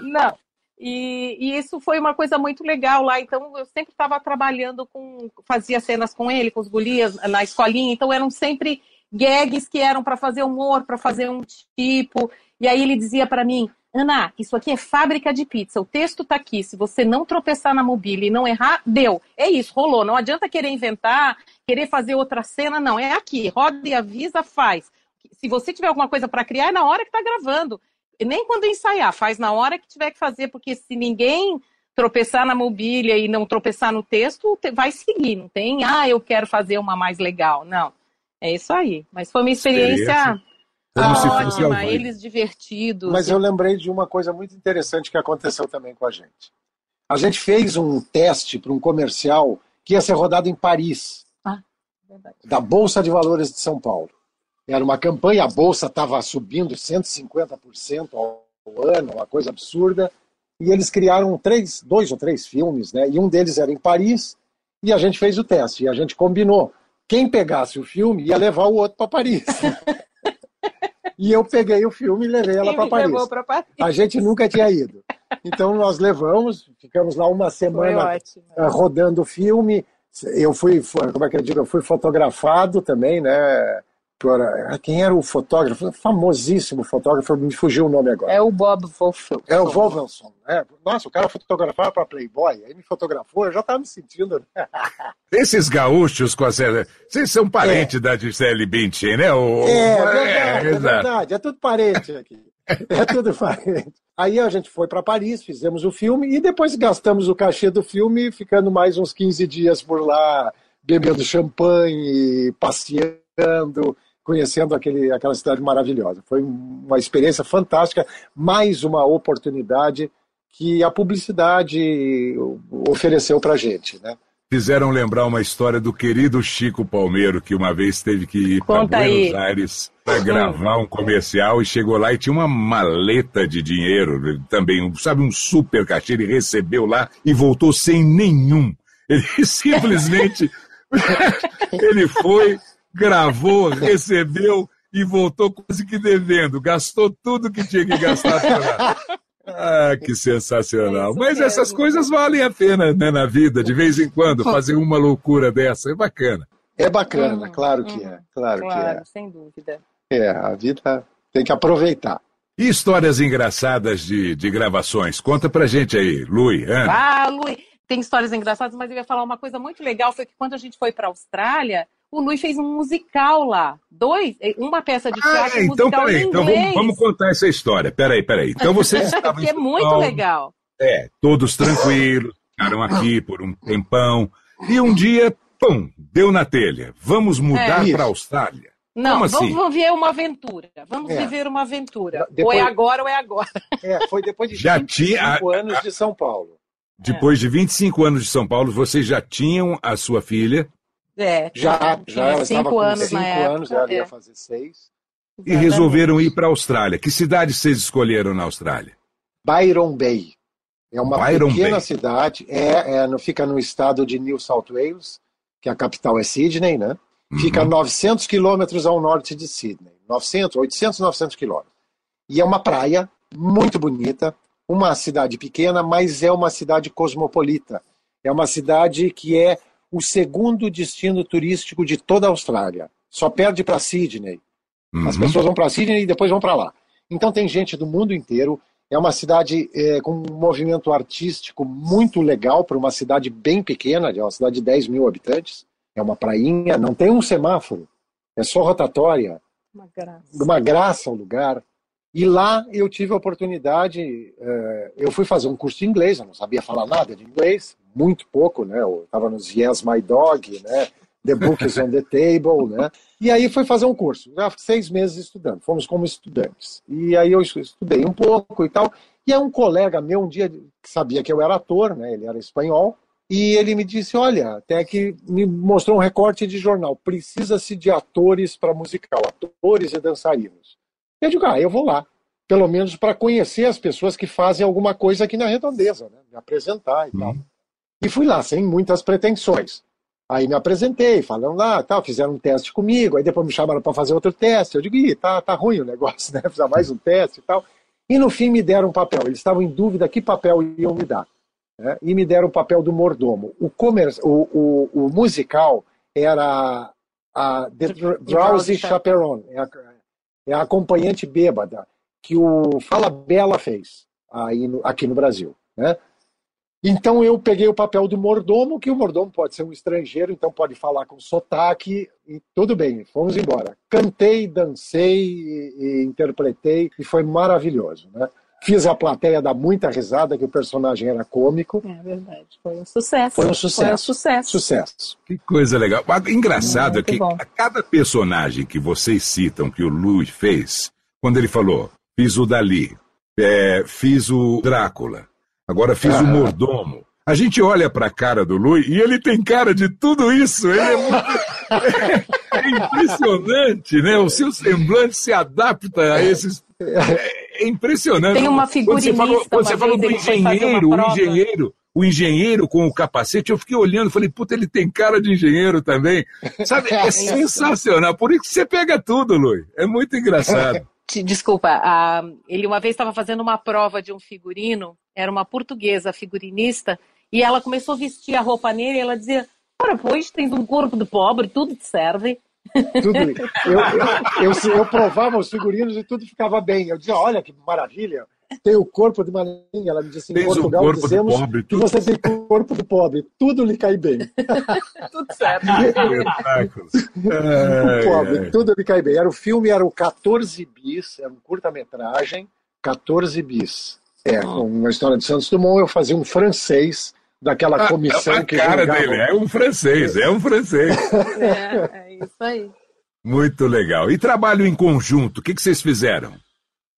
não, e, e, isso foi uma coisa muito legal lá. Então, eu sempre estava trabalhando com. Fazia cenas com ele, com os golias, na escolinha. Então, eram sempre gags que eram para fazer humor, para fazer um tipo. E aí ele dizia para mim: Ana, isso aqui é fábrica de pizza. O texto está aqui. Se você não tropeçar na mobília e não errar, deu. É isso, rolou. Não adianta querer inventar, querer fazer outra cena. Não, é aqui. Roda e avisa, faz. Se você tiver alguma coisa para criar, é na hora que está gravando nem quando ensaiar, faz na hora que tiver que fazer, porque se ninguém tropeçar na mobília e não tropeçar no texto, vai seguir, não tem, ah, eu quero fazer uma mais legal. Não, é isso aí. Mas foi uma experiência ótima, eles divertidos. Mas eu lembrei de uma coisa muito interessante que aconteceu também com a gente. A gente fez um teste para um comercial que ia ser rodado em Paris, ah, da Bolsa de Valores de São Paulo. Era uma campanha, a bolsa estava subindo 150% ao ano, uma coisa absurda. E eles criaram três, dois ou três filmes, né? E um deles era em Paris, e a gente fez o teste, e a gente combinou. Quem pegasse o filme ia levar o outro para Paris. (laughs) e eu peguei o filme e levei ela para Paris. Paris. A gente nunca tinha ido. Então nós levamos, ficamos lá uma semana eh, rodando o filme. Eu fui, como é que eu digo, eu fui fotografado também, né? Ah, quem era o fotógrafo? Famosíssimo fotógrafo, me fugiu o nome agora. É o Bob Wolfelson. É o Wolfelson. É. Nossa, o cara fotografava para Playboy, aí me fotografou, eu já estava me sentindo. (laughs) Esses gaúchos, vocês são parentes é. da Gisele Bündchen, né? O... É, é, verdade, é, é verdade, é tudo parente aqui. (laughs) É tudo parente. Aí a gente foi para Paris, fizemos o filme e depois gastamos o cachê do filme, ficando mais uns 15 dias por lá, bebendo champanhe, passeando conhecendo aquele, aquela cidade maravilhosa. Foi uma experiência fantástica, mais uma oportunidade que a publicidade ofereceu para a gente, né? Fizeram lembrar uma história do querido Chico Palmeiro, que uma vez teve que ir para Buenos Aires para gravar um comercial e chegou lá e tinha uma maleta de dinheiro também, sabe, um super cachê. Ele recebeu lá e voltou sem nenhum. Ele (laughs) simplesmente. (laughs) (laughs) ele foi, gravou, recebeu e voltou quase que devendo. Gastou tudo que tinha que gastar para Ah, que sensacional. É Mas essas coisas valem a pena né, na vida, de vez em quando, fazer uma loucura dessa. É bacana. É bacana, hum, claro que hum, é. Claro, claro que é. sem dúvida. É, a vida tem que aproveitar. E histórias engraçadas de, de gravações? Conta pra gente aí, Lui. Ana. Ah, Lui, tem histórias engraçadas, mas eu ia falar uma coisa muito legal, foi que quando a gente foi para a Austrália, o Luiz fez um musical lá. Dois, uma peça de teatro ah, então, musical peraí, então vamos, vamos, contar essa história. Peraí, peraí. Então vocês (laughs) estavam que é muito legal. É, todos tranquilos, ficaram aqui por um tempão. E um dia, pum, deu na telha. Vamos mudar é. para a Austrália. Não, assim? vamos viver uma aventura. Vamos é. viver uma aventura. Depois... Ou é agora ou é agora. É, foi depois de já 25 tinha... anos de São Paulo. Depois de 25 anos de São Paulo, vocês já tinham a sua filha. É, já, já ela cinco estava anos com cinco anos, época, ela ia é. fazer seis. E resolveram ir para a Austrália. Que cidade vocês escolheram na Austrália? Byron Bay. É uma Byron pequena Bay. cidade, é, é, fica no estado de New South Wales, que a capital é Sydney, né? Fica uhum. 900 quilômetros ao norte de Sydney. 900, 800, 900 quilômetros. E é uma praia muito bonita, uma cidade pequena, mas é uma cidade cosmopolita. É uma cidade que é o segundo destino turístico de toda a Austrália. Só perde para Sydney. Uhum. As pessoas vão para Sydney e depois vão para lá. Então tem gente do mundo inteiro. É uma cidade é, com um movimento artístico muito legal para uma cidade bem pequena, é uma cidade de 10 mil habitantes. É uma prainha, não tem um semáforo, é só rotatória. Uma graça. Uma graça ao lugar. E lá eu tive a oportunidade, é, eu fui fazer um curso de inglês, eu não sabia falar nada de inglês, muito pouco, né? Eu estava nos Yes My Dog, né? The Book is on the Table, né? E aí fui fazer um curso, já seis meses estudando, fomos como estudantes. E aí eu estudei um pouco e tal. E aí um colega meu um dia que sabia que eu era ator, né? Ele era espanhol, e ele me disse, olha, até que me mostrou um recorte de jornal, precisa-se de atores para musical, atores e dançarinos. Eu digo, ah, eu vou lá, pelo menos para conhecer as pessoas que fazem alguma coisa aqui na redondeza, né? Me apresentar e uhum. tal. E fui lá, sem muitas pretensões. Aí me apresentei, falando lá, tal, fizeram um teste comigo, aí depois me chamaram para fazer outro teste. Eu digo, ih, tá, tá ruim o negócio, né? (laughs) Precisa mais um teste e tal. E no fim me deram um papel. Eles estavam em dúvida que papel iam me dar. Né? E me deram o papel do mordomo. O, comer... o, o, o musical era a The Drowsy Chaperone, é a, é a acompanhante bêbada que o Fala Bela fez aí no, aqui no Brasil. Né? Então eu peguei o papel do mordomo, que o mordomo pode ser um estrangeiro, então pode falar com sotaque, e tudo bem, fomos embora. Cantei, dancei e, e interpretei, e foi maravilhoso. Né? Fiz a plateia dar muita risada, que o personagem era cômico. É verdade, foi um sucesso. Foi um sucesso. Foi um sucesso. sucesso. Que coisa legal. Engraçado é que bom. a cada personagem que vocês citam que o Luiz fez, quando ele falou, fiz o Dali, é, fiz o Drácula, Agora fiz o mordomo. A gente olha para a cara do Lui e ele tem cara de tudo isso. Ele é, muito... (laughs) é impressionante, né? O seu semblante se adapta a esses. É impressionante. Tem uma figurinista. Quando você falou, quando você falou do engenheiro, o engenheiro, o engenheiro com o capacete, eu fiquei olhando, falei, puta, ele tem cara de engenheiro também. Sabe? É (laughs) sensacional. Por isso que você pega tudo, Lui. É muito engraçado. (laughs) Desculpa, a, ele uma vez estava fazendo uma prova de um figurino, era uma portuguesa figurinista, e ela começou a vestir a roupa nele e ela dizia: Ora, pois, tens um corpo de pobre, tudo te serve. Tudo, eu, eu, eu, (laughs) eu, provava os figurinos e tudo ficava bem. Eu dizia: Olha que maravilha, tem o corpo de uma linha. Ela me disse: em Portugal um dizemos pobre, que você tem corpo de pobre, tudo lhe cai bem. (laughs) tudo certo. o pobre, tudo lhe cai bem. Era, o filme era o 14 bis, era um curta-metragem, 14 bis. É, com uma história de Santos Dumont, eu fazia um francês daquela ah, comissão a que cara jogava... dele é um francês, é um francês. (laughs) É, é isso aí. Muito legal. E trabalho em conjunto, o que, que vocês fizeram?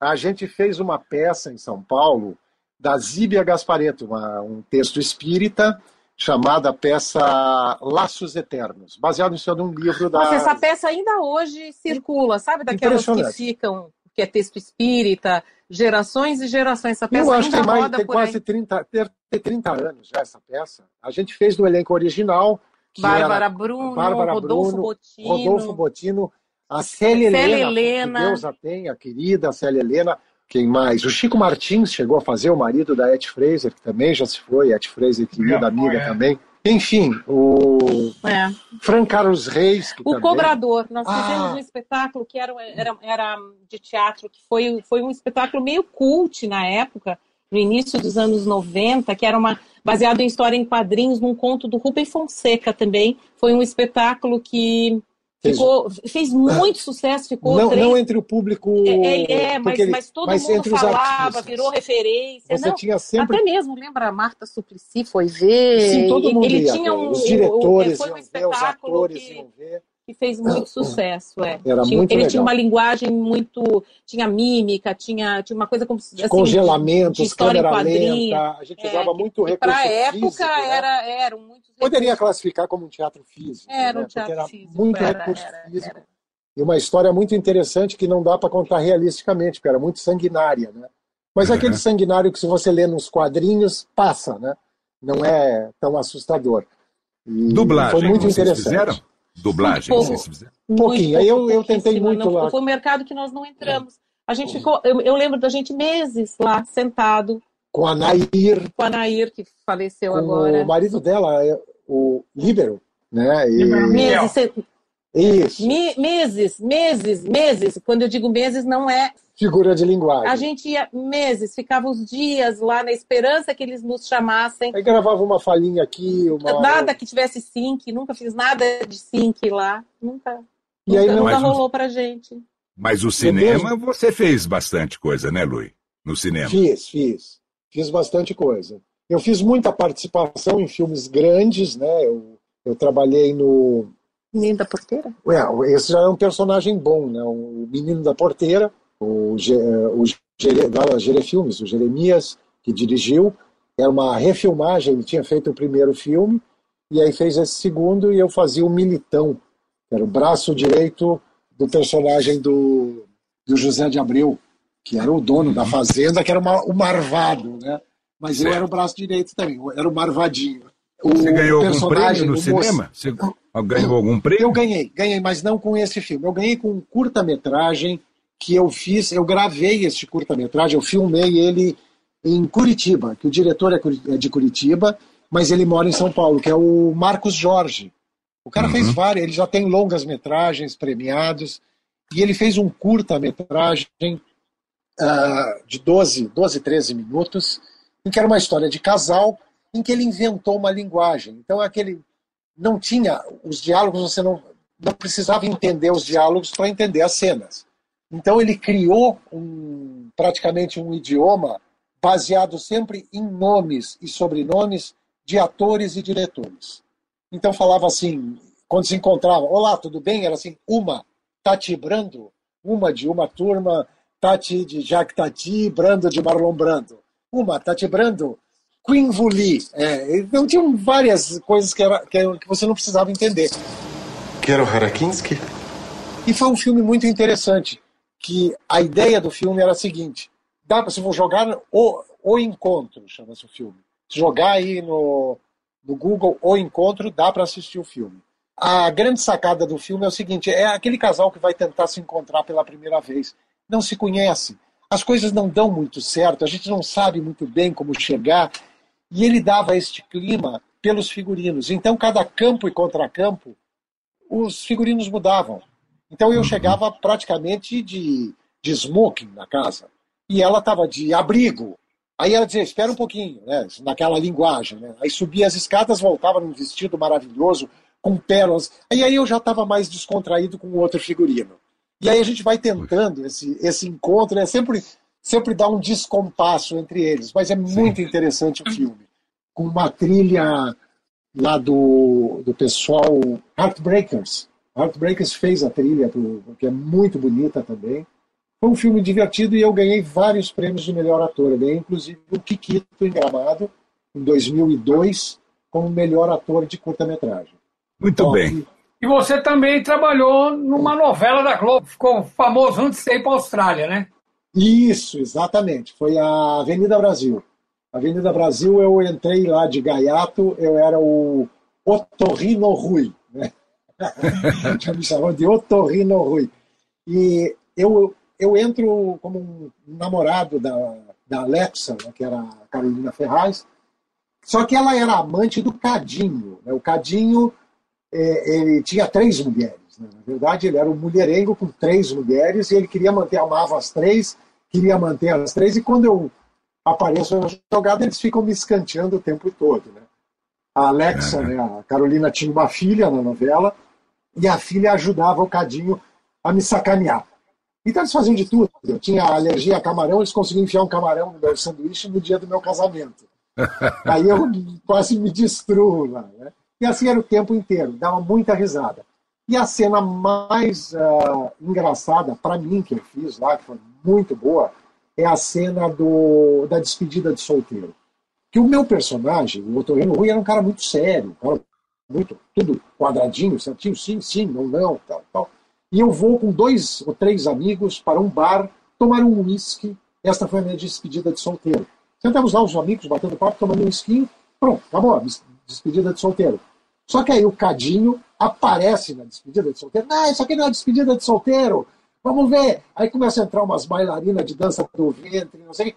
A gente fez uma peça em São Paulo da Zíbia Gaspareto, uma, um texto espírita chamada peça Laços Eternos, baseado em cima de um livro da. Nossa, essa peça ainda hoje circula, sabe? Daquelas que ficam, que é texto espírita, gerações e gerações. Essa peça Eu acho que tem, mais, tem quase 30, ter, 30 anos já essa peça. A gente fez do elenco original. Bárbara Bruno, Bárbara Rodolfo Bruno, Botino. Rodolfo Botino, a Célia, Célia Helena, Helena. Que Deus a tenha, a querida Célia Helena. Quem mais? O Chico Martins chegou a fazer, o marido da Ed Fraser, que também já se foi, Ed Fraser, querida amiga é. também. Enfim, o é. Fran Carlos Reis. o também... Cobrador. Nós ah. fizemos um espetáculo que era, era, era de teatro, que foi, foi um espetáculo meio cult na época, no início dos anos 90, que era uma baseado em história em quadrinhos, num conto do Rubem Fonseca também. Foi um espetáculo que Ficou, fez muito sucesso, ficou. Não, três... não entre o público. É, é, é mas, ele... mas todo mas mundo falava, virou referência. Você não, tinha sempre. Até mesmo, lembra? A Marta Suplicy foi ver. Sim, todo mundo ele ia tinha um, Os diretores foi um ver, os atores que... iam ver que fez muito sucesso, é. Era tinha, muito ele legal. tinha uma linguagem muito, tinha mímica, tinha, tinha uma coisa como assim, congelamentos, câmera lenta, a gente é, usava muito recurso Para a época né? era, era muito Poderia classificar como um teatro físico, era né? um teatro era físico, muito era, recurso era, físico. E uma história muito interessante que não dá para contar realisticamente, porque era muito sanguinária, né? Mas uhum. aquele sanguinário que se você lê nos quadrinhos, passa, né? Não é tão assustador. E Dublagem, foi muito interessante. Fizeram? Dublagem, um vocês fizeram? Um pouquinho. Aí eu, eu tentei muito não, lá. Foi um mercado que nós não entramos. A gente ficou, eu, eu lembro da gente meses lá, sentado. Com a Nair. Com a Nair, que faleceu com agora. O marido dela, é o Líbero, né? E... Meses, Isso. Me, meses, meses, meses. Quando eu digo meses, não é figura de linguagem. A gente ia meses, ficava os dias lá na esperança que eles nos chamassem. Aí gravava uma falinha aqui, uma... Nada que tivesse sync, nunca fiz nada de sync lá, nunca. E nunca, aí não... nunca rolou pra gente. Mas o cinema, você fez bastante coisa, né, Lui? No cinema. Fiz, fiz. Fiz bastante coisa. Eu fiz muita participação em filmes grandes, né? Eu, eu trabalhei no. Menino da Porteira? É, esse já é um personagem bom, né? O Menino da Porteira o, o da Gere Filmes, o Jeremias, que dirigiu. Era uma refilmagem, ele tinha feito o primeiro filme, e aí fez esse segundo, e eu fazia o Militão, que era o braço direito do personagem do, do José de Abreu, que era o dono da fazenda, que era uma, o Marvado, né? Mas certo. eu era o braço direito também, era o Marvadinho. O Você ganhou algum prêmio no cinema? Você ganhou algum prêmio? Eu ganhei, ganhei, mas não com esse filme. Eu ganhei com um curta-metragem que eu fiz, eu gravei este curta-metragem, eu filmei ele em Curitiba, que o diretor é, é de Curitiba, mas ele mora em São Paulo, que é o Marcos Jorge. O cara uhum. fez várias, ele já tem longas metragens premiados, e ele fez um curta-metragem uh, de 12, 12, 13 minutos, em que era uma história de casal, em que ele inventou uma linguagem. Então, aquele não tinha os diálogos, você não, não precisava entender os diálogos para entender as cenas. Então ele criou um, praticamente um idioma baseado sempre em nomes e sobrenomes de atores e diretores. Então falava assim, quando se encontrava, olá, tudo bem? Era assim, uma, Tati Brando, uma de uma turma, Tati de Jacques Tati, Brando de Marlon Brando. Uma, Tati Brando, Queen Vuli. É, então tinham várias coisas que, era, que, que você não precisava entender. Quero Harakinski? E foi um filme muito interessante que a ideia do filme era a seguinte: dá para se for jogar o, o encontro, chama-se o filme. Se jogar aí no, no Google o encontro, dá para assistir o filme. A grande sacada do filme é o seguinte: é aquele casal que vai tentar se encontrar pela primeira vez, não se conhece, as coisas não dão muito certo, a gente não sabe muito bem como chegar, e ele dava este clima pelos figurinos. Então, cada campo e contracampo, os figurinos mudavam. Então eu chegava praticamente de, de smoking na casa. E ela estava de abrigo. Aí ela dizia, espera um pouquinho, né? naquela linguagem. Né? Aí subia as escadas, voltava num vestido maravilhoso, com pérolas. Aí, aí eu já estava mais descontraído com outro figurino. E aí a gente vai tentando esse, esse encontro, é sempre, sempre dá um descompasso entre eles. Mas é muito Sim. interessante o filme. Com uma trilha lá do, do pessoal Heartbreakers, Heartbreakers fez a trilha, que é muito bonita também. Foi um filme divertido e eu ganhei vários prêmios de melhor ator. Eu ganhei inclusive o Kikito em Gramado, em 2002, como melhor ator de curta-metragem. Muito então, bem. E você também trabalhou numa novela da Globo, ficou famoso antes de ir para a Austrália, né? Isso, exatamente. Foi a Avenida Brasil. Avenida Brasil, eu entrei lá de gaiato, eu era o Otorrino Rui. Né? (laughs) Me de Otorrino Rui. E eu, eu entro como um namorado da, da Alexa, né, que era a Carolina Ferraz, só que ela era amante do Cadinho. Né? O Cadinho é, ele tinha três mulheres. Né? Na verdade, ele era um mulherengo com três mulheres e ele queria manter, amava as três, queria manter as três, e quando eu apareço na jogada, eles ficam me escanteando o tempo todo. Né? A Alexa, né, a Carolina tinha uma filha na novela, e a filha ajudava o Cadinho a me sacanear. Então eles faziam de tudo. Eu tinha alergia a camarão, eles conseguiam enfiar um camarão no meu sanduíche no dia do meu casamento. (laughs) Aí eu quase me destruo lá. Né? E assim era o tempo inteiro, dava muita risada. E a cena mais uh, engraçada, para mim, que eu fiz lá, que foi muito boa, é a cena do, da despedida de solteiro. Que o meu personagem, o Otorino Rui, era um cara muito sério, um cara muito, tudo quadradinho, certinho, sim, sim, não, não, tal, tal. E eu vou com dois ou três amigos para um bar tomar um uísque. Esta foi a minha despedida de solteiro. Sentamos lá os amigos batendo papo, tomando um uísque, pronto, acabou despedida de solteiro. Só que aí o Cadinho aparece na despedida de solteiro. Não, isso aqui não é despedida de solteiro. Vamos ver. Aí começa a entrar umas bailarinas de dança do ventre, não sei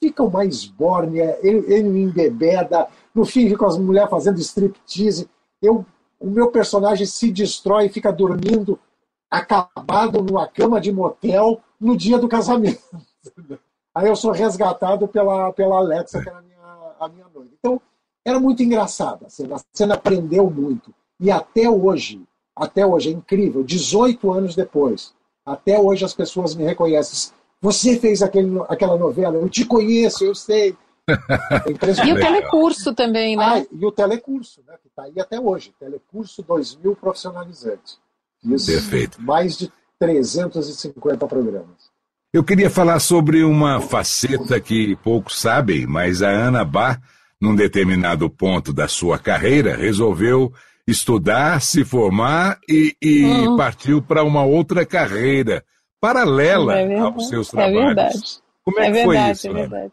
fica o mais bórnia, ele, ele me embebeda, no fim fica as mulheres fazendo striptease, eu, o meu personagem se destrói fica dormindo acabado numa cama de motel no dia do casamento. (laughs) Aí eu sou resgatado pela, pela Alexa, que era a minha, a minha noiva. Então, era muito engraçada a cena. A cena aprendeu muito. E até hoje, até hoje, é incrível, 18 anos depois, até hoje as pessoas me reconhecem. Você fez aquele, aquela novela, eu te conheço, eu sei. (laughs) É e o telecurso também, né? Ah, e o telecurso, né? Que está aí até hoje. Telecurso 2000 profissionalizantes. Isso, Perfeito. Mais de 350 programas. Eu queria falar sobre uma faceta que poucos sabem, mas a Ana Bar, num determinado ponto da sua carreira, resolveu estudar, se formar e, e hum. partiu para uma outra carreira paralela é aos seus trabalhos. É verdade. Como é, é que verdade, foi isso? É verdade.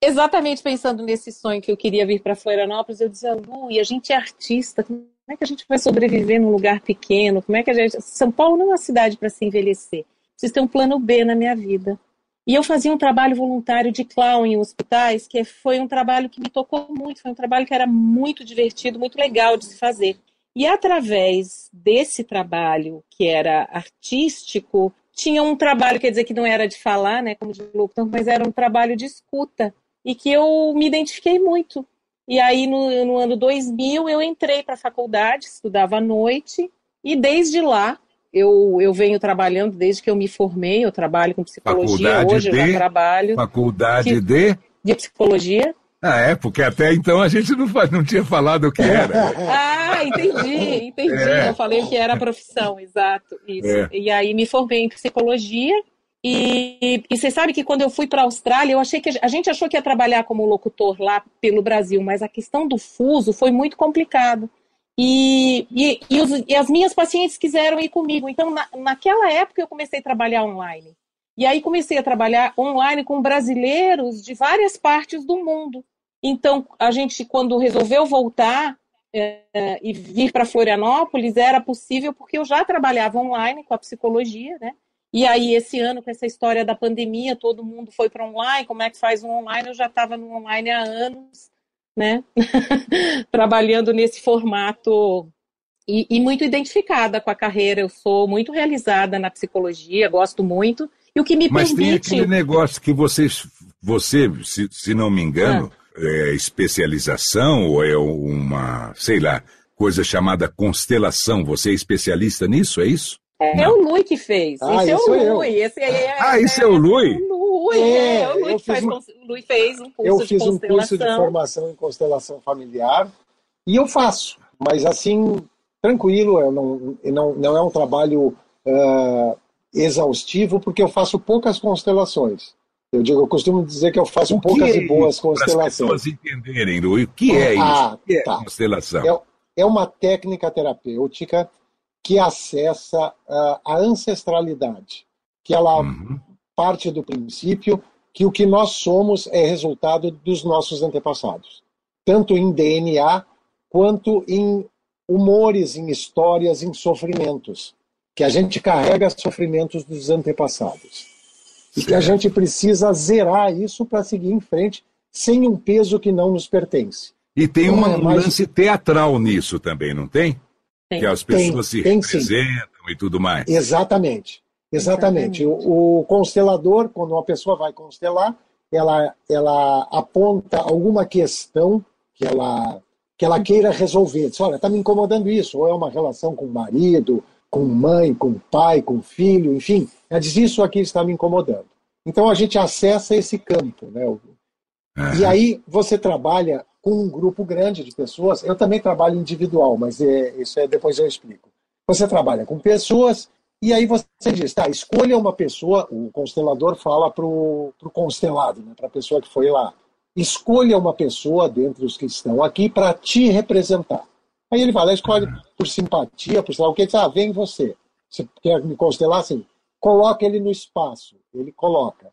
Exatamente pensando nesse sonho que eu queria vir para Florianópolis, eu dizia, Lu, e a gente é artista, como é que a gente vai sobreviver num lugar pequeno? Como é que a gente. São Paulo não é uma cidade para se envelhecer. Preciso ter um plano B na minha vida. E eu fazia um trabalho voluntário de clown em hospitais, que foi um trabalho que me tocou muito, foi um trabalho que era muito divertido, muito legal de se fazer. E através desse trabalho, que era artístico, tinha um trabalho, quer dizer, que não era de falar, né, como de locutor, mas era um trabalho de escuta, e que eu me identifiquei muito. E aí, no, no ano 2000, eu entrei para a faculdade, estudava à noite, e desde lá, eu, eu venho trabalhando, desde que eu me formei, eu trabalho com psicologia, faculdade hoje de, eu já trabalho... Faculdade de... De psicologia. Ah, é, porque até então a gente não, não tinha falado o que era. ah, entendi, entendi. É. Eu falei o que era a profissão, exato. Isso. É. E aí me formei em psicologia. E, e você sabe que quando eu fui para a Austrália, eu achei que a gente achou que ia trabalhar como locutor lá pelo Brasil, mas a questão do fuso foi muito complicado. E, e, e, os, e as minhas pacientes quiseram ir comigo. Então, na, naquela época, eu comecei a trabalhar online. E aí comecei a trabalhar online com brasileiros de várias partes do mundo. Então, a gente, quando resolveu voltar é, e vir para Florianópolis, era possível porque eu já trabalhava online com a psicologia, né? E aí, esse ano, com essa história da pandemia, todo mundo foi para online. Como é que faz um online? Eu já estava no online há anos, né? (laughs) Trabalhando nesse formato e, e, muito identificada com a carreira. Eu sou muito realizada na psicologia, gosto muito. E o que me Mas permite... tem aquele negócio que vocês, você, se, se não me engano, ah. é especialização ou é uma, sei lá, coisa chamada constelação. Você é especialista nisso, é isso? É, é o Lui que fez. Ah, esse é o Lui. Esse é, ah, esse é, é o Lui? Lui, é, é o Lui que faz, um, o Lui fez um curso eu fiz um curso de formação em constelação familiar e eu faço, mas assim, tranquilo, eu não, não, não é um trabalho uh, exaustivo porque eu faço poucas constelações. Eu digo, eu costumo dizer que eu faço poucas é e boas constelações. Para as pessoas entenderem, o que é isso? Ah, o que é tá. constelação? É, é, uma técnica terapêutica que acessa uh, a ancestralidade, que ela uhum. parte do princípio que o que nós somos é resultado dos nossos antepassados, tanto em DNA quanto em humores, em histórias, em sofrimentos que a gente carrega sofrimentos dos antepassados. E que a gente precisa zerar isso para seguir em frente sem um peso que não nos pertence. E tem um é lance teatral nisso também, não tem? tem. Que as pessoas tem, se tem, representam sim. e tudo mais. Exatamente. Exatamente. Exatamente. O, o, constelador, quando uma pessoa vai constelar, ela, ela aponta alguma questão que ela, que ela queira resolver. Diz, olha, está me incomodando isso. Ou é uma relação com o marido, com mãe, com pai, com filho, enfim, ela diz isso aqui está me incomodando. Então a gente acessa esse campo, né? E aí você trabalha com um grupo grande de pessoas. Eu também trabalho individual, mas é, isso é depois eu explico. Você trabalha com pessoas e aí você diz, tá, escolha uma pessoa. O constelador fala para o constelado, né, para a pessoa que foi lá. Escolha uma pessoa dentre os que estão aqui para te representar. Aí ele lá, escolhe por simpatia, por sei lá o que, diz, ah, vem você. Você quer me constelar assim? Coloca ele no espaço. Ele coloca.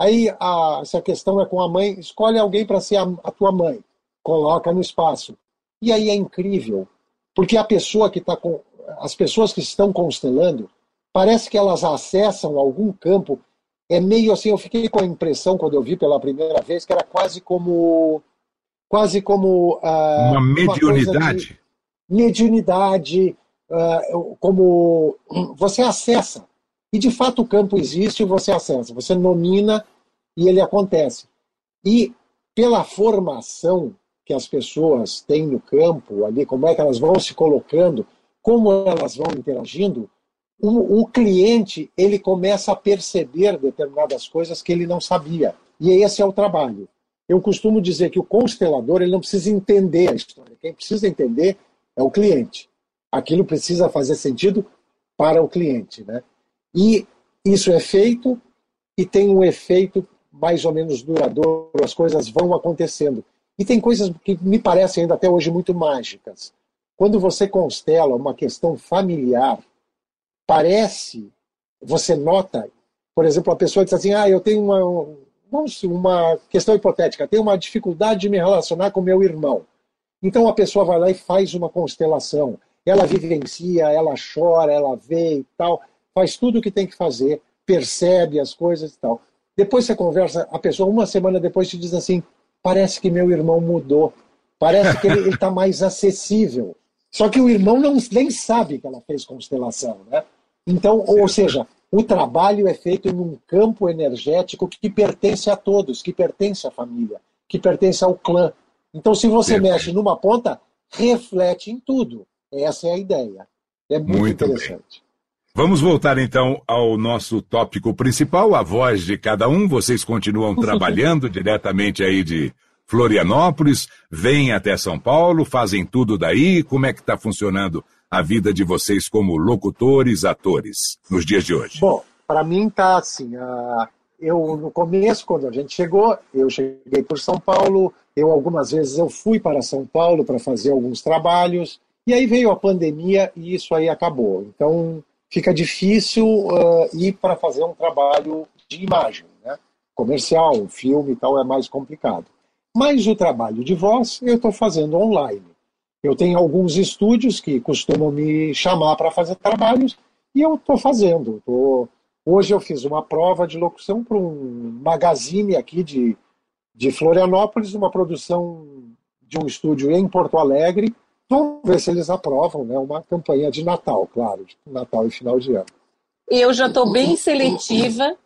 Aí, a, se a questão é com a mãe, escolhe alguém para ser a, a tua mãe. Coloca no espaço. E aí é incrível, porque a pessoa que está com. As pessoas que estão constelando, parece que elas acessam algum campo. É meio assim, eu fiquei com a impressão quando eu vi pela primeira vez que era quase como quase como uh, uma mediunidade. Mediunidade, uh, como você acessa. E de fato o campo existe e você acessa. Você nomina e ele acontece. E pela formação que as pessoas têm no campo, ali, como é que elas vão se colocando, como elas vão interagindo, o, o, cliente ele começa a perceber determinadas coisas que ele não sabia. E esse é o trabalho. Eu costumo dizer que o constelador ele não precisa entender a história. Quem precisa entender é o cliente. Aquilo precisa fazer sentido para o cliente. Né? E isso é feito e tem um efeito mais ou menos duradouro, as coisas vão acontecendo. E tem coisas que me parecem ainda até hoje muito mágicas. Quando você constela uma questão familiar, parece, você nota, por exemplo, a pessoa diz assim: ah, eu tenho uma, uma questão hipotética, tenho uma dificuldade de me relacionar com meu irmão. Então a pessoa vai lá e faz uma constelação. Ela vivencia, ela chora, ela vê e tal, faz tudo o que tem que fazer, percebe as coisas e tal. Depois você conversa, a pessoa uma semana depois te diz assim: parece que meu irmão mudou, parece que ele está mais acessível. Só que o irmão não, nem sabe que ela fez constelação, né? Então, ou seja, o trabalho é feito em um campo energético que pertence a todos, que pertence à família, que pertence ao clã. Então, se você mexe numa ponta, reflete em tudo. Essa é a ideia. É muito, muito interessante. Bem. Vamos voltar então ao nosso tópico principal, a voz de cada um. Vocês continuam (laughs) trabalhando diretamente aí de Florianópolis, vêm até São Paulo, fazem tudo daí. Como é que está funcionando a vida de vocês como locutores, atores, nos dias de hoje? Bom, para mim tá assim. Uh, eu no começo, quando a gente chegou, eu cheguei por São Paulo. Eu algumas vezes eu fui para São Paulo para fazer alguns trabalhos. E aí veio a pandemia e isso aí acabou. Então fica difícil uh, ir para fazer um trabalho de imagem, né? comercial, filme e tal, é mais complicado. Mas o trabalho de voz eu estou fazendo online. Eu tenho alguns estúdios que costumam me chamar para fazer trabalhos e eu estou fazendo. Tô... Hoje eu fiz uma prova de locução para um magazine aqui de, de Florianópolis, uma produção de um estúdio em Porto Alegre, Vamos ver se eles aprovam, né? Uma campanha de Natal, claro, de Natal e final de ano. Eu já estou bem seletiva.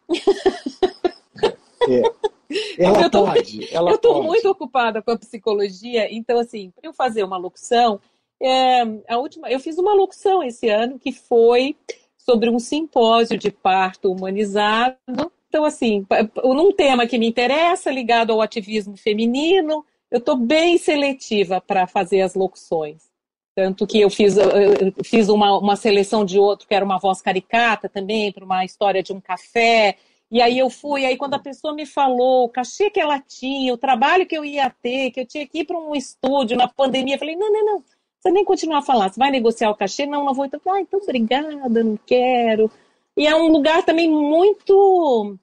É. (laughs) Ela eu tô, pode. Ela eu estou muito ocupada com a psicologia, então assim, para eu fazer uma locução, é, a última, eu fiz uma locução esse ano que foi sobre um simpósio de parto humanizado. Então assim, num tema que me interessa, ligado ao ativismo feminino, eu estou bem seletiva para fazer as locuções. Tanto que eu fiz, eu fiz uma, uma seleção de outro, que era uma voz caricata também, para uma história de um café. E aí eu fui, aí quando a pessoa me falou o cachê que ela tinha, o trabalho que eu ia ter, que eu tinha que ir para um estúdio na pandemia, eu falei, não, não, não, você nem continuar a falar, você vai negociar o cachê? Não, não vou. Então, ah, então obrigada, não quero. E é um lugar também muito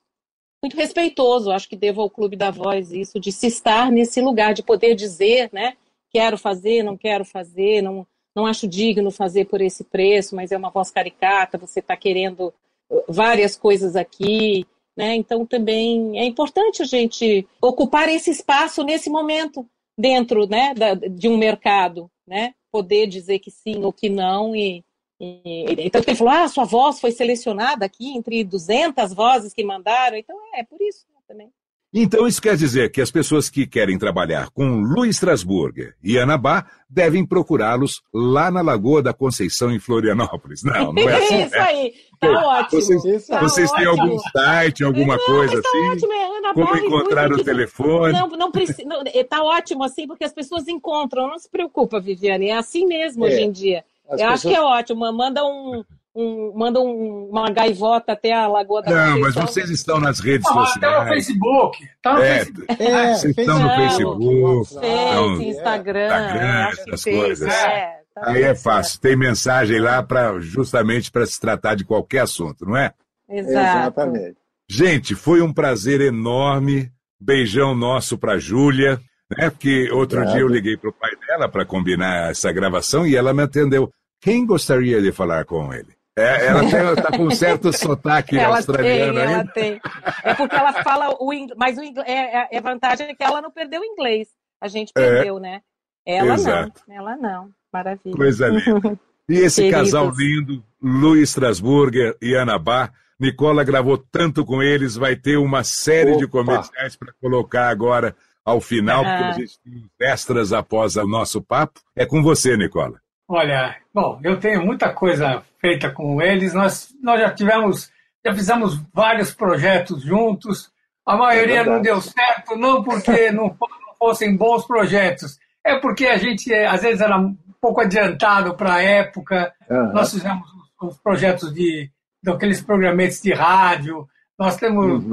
muito respeitoso. Acho que devo ao Clube da Voz isso, de se estar nesse lugar, de poder dizer, né? Quero fazer, não quero fazer, não, não acho digno fazer por esse preço, mas é uma voz caricata, você está querendo uh, várias coisas aqui. Né? Então também é importante a gente ocupar esse espaço nesse momento dentro né, da, de um mercado, né? poder dizer que sim ou que não e, e, então ele falou, ah, sua voz foi selecionada aqui entre 200 vozes que mandaram. Então é, é por isso né, também. Então isso quer dizer que as pessoas que querem trabalhar com Luiz Strasburger e Anabá devem procurá-los lá na Lagoa da Conceição, em Florianópolis. Não, não é assim. (laughs) isso né? aí, tá ótimo. Vocês, tá vocês têm ótimo. algum site, alguma não, coisa tá assim? Ótimo, é Ana Como encontrar o telefone? Não, não precisa. Tá ótimo assim, porque as pessoas encontram. Não se preocupa, Viviane, é assim mesmo é. hoje em dia. As eu pessoas... acho que é ótimo. Manda um, um, manda um, uma gaivota até a Lagoa da Não, mas vocês estão nas redes ah, sociais. Tá no Facebook. Tá no é, Facebook. É, vocês estão no Facebook. Face, Instagram. Instagram essas coisas. É, tá Aí é fácil. Tem mensagem lá para justamente para se tratar de qualquer assunto, não é? Exato. Exatamente. Gente, foi um prazer enorme. Beijão nosso para Júlia né? Porque outro dia eu liguei para o pai dela para combinar essa gravação e ela me atendeu. Quem gostaria de falar com ele? É, ela está com um certo (laughs) sotaque ela australiano tem, ainda. Ela tem. É porque ela fala o inglês, mas o inglês, é, é, é vantagem é que ela não perdeu o inglês. A gente é. perdeu, é, né? Ela exato. não. Ela não. Maravilha. Coisa linda. (laughs) E esse Queridos. casal lindo, Luiz Strasburger e Ana Bar, Nicola gravou tanto com eles, vai ter uma série Opa. de comerciais para colocar agora ao final, porque a gente tem extras após o nosso papo. É com você, Nicola. Olha, bom, eu tenho muita coisa feita com eles. Nós, nós já tivemos, já fizemos vários projetos juntos. A maioria é não deu certo, não porque (laughs) não fossem bons projetos, é porque a gente às vezes era um pouco adiantado para a época. Uhum. Nós fizemos os projetos de daqueles programetes de rádio. Nós temos uhum.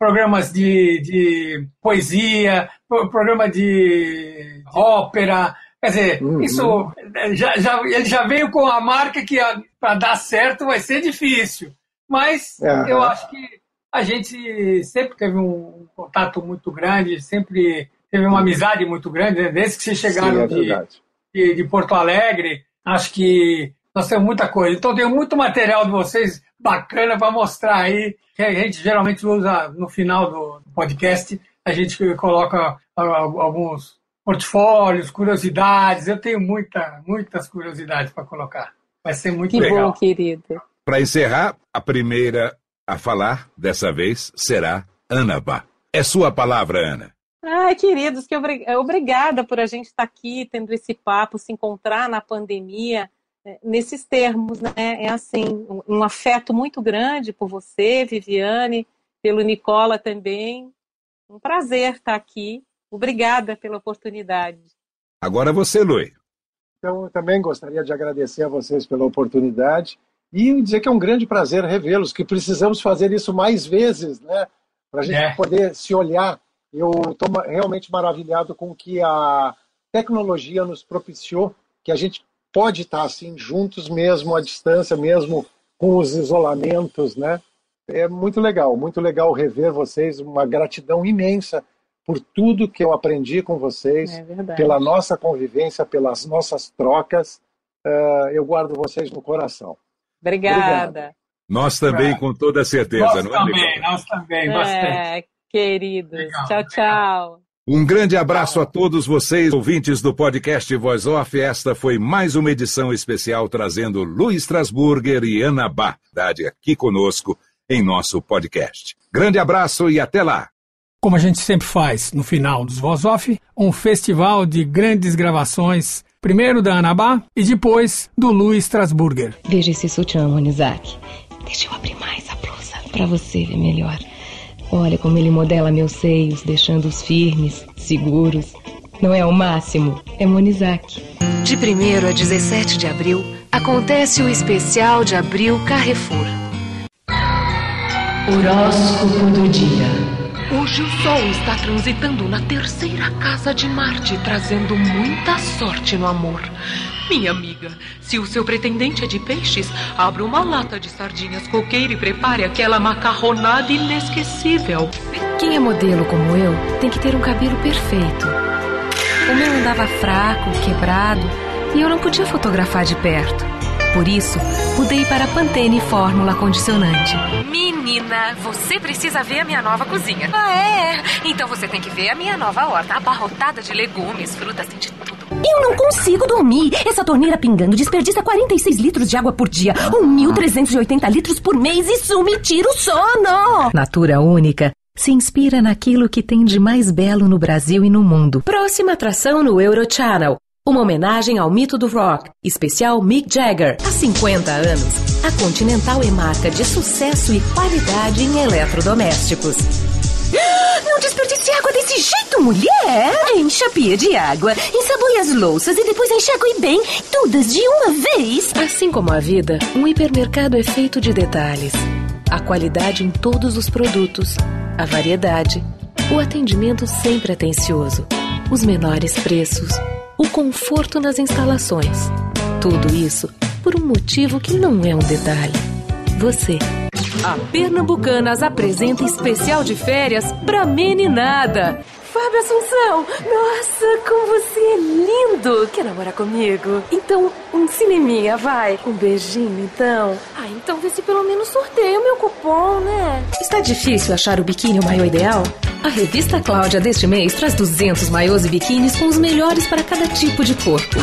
Programas de, de poesia, programa de ópera. Quer dizer, uhum. isso eh, já, já, ele já veio com a marca que para dar certo vai ser difícil. Mas uhum. eu acho que a gente sempre teve um contato muito grande, sempre teve uma amizade muito grande, né? desde que vocês chegaram Sim, é de, de, de, Porto Alegre. Acho que nós temos muita coisa. Então, tem muito material de vocês bacana para mostrar aí, que a gente geralmente usa no final do podcast. A gente coloca alguns portfólios, curiosidades. Eu tenho muita, muitas curiosidades para colocar. Vai ser muito que legal. Bom, querido. Para encerrar, a primeira a falar dessa vez será Ana Bá. É sua palavra, Ana. Ai, queridos, que obrigada por a gente estar aqui tendo esse papo, se encontrar na pandemia nesses termos, né? É assim, um afeto muito grande por você, Viviane, pelo Nicola também. Um prazer estar aqui. Obrigada pela oportunidade. Agora você, Lui. Então, eu também gostaria de agradecer a vocês pela oportunidade e dizer que é um grande prazer revê-los, que precisamos fazer isso mais vezes, né? Para a gente é. poder se olhar. Eu estou realmente maravilhado com que a tecnologia nos propiciou, que a gente pode estar assim juntos mesmo à distância, mesmo com os isolamentos, né? É muito legal, muito legal rever vocês, uma gratidão imensa por tudo que eu aprendi com vocês, é pela nossa convivência, pelas nossas trocas. Uh, eu guardo vocês no coração. Obrigada. Obrigado. Nós também, com toda certeza. Nós não é, também, nós também, bastante. É, queridos. Legal, tchau, tchau. Um grande abraço a todos vocês, ouvintes do podcast Voz Off. Esta foi mais uma edição especial trazendo Luiz Strasburger e Ana Bá, aqui conosco em nosso podcast. Grande abraço e até lá! Como a gente sempre faz no final dos Voz Off, um festival de grandes gravações, primeiro da Anabá e depois do Luiz Strasburger. Veja esse sutiã, Monizak. Deixa eu abrir mais a blusa para você ver melhor. Olha como ele modela meus seios, deixando-os firmes, seguros. Não é o máximo, é Monizak. De 1 a 17 de abril, acontece o especial de abril Carrefour. Horóscopo do dia. Hoje o Sol está transitando na terceira casa de Marte, trazendo muita sorte no amor. Minha amiga, se o seu pretendente é de peixes, abra uma lata de sardinhas coqueira e prepare aquela macarronada inesquecível. Quem é modelo como eu tem que ter um cabelo perfeito. O meu andava fraco, quebrado, e eu não podia fotografar de perto. Por isso, mudei para Pantene Fórmula Condicionante. Menina, você precisa ver a minha nova cozinha. Ah, é? Então você tem que ver a minha nova horta, abarrotada de legumes, frutas, tem de tudo. Eu não consigo dormir. Essa torneira pingando desperdiça 46 litros de água por dia, 1.380 litros por mês. Isso me tira o sono. Natura Única se inspira naquilo que tem de mais belo no Brasil e no mundo. Próxima atração no Eurochannel. Uma homenagem ao mito do rock, especial Mick Jagger. Há 50 anos, a Continental é marca de sucesso e qualidade em eletrodomésticos. (gasps) Não desperdice água desse jeito, mulher! Encha a pia de água, ensaboe as louças e depois enxague bem, todas de uma vez. Assim como a vida, um hipermercado é feito de detalhes. A qualidade em todos os produtos, a variedade, o atendimento sempre atencioso, os menores preços o conforto nas instalações. Tudo isso por um motivo que não é um detalhe. Você. A Pernambucanas apresenta especial de férias pra meninada. Fábio Assunção! Nossa, como você é lindo! Quer namorar comigo? Então, um cineminha, vai. Um beijinho, então. Ah, então vê se pelo menos sorteia o meu cupom, né? Está difícil achar o biquíni o maior ideal? A revista Cláudia deste mês traz 200 maiôs e biquínis com os melhores para cada tipo de corpo.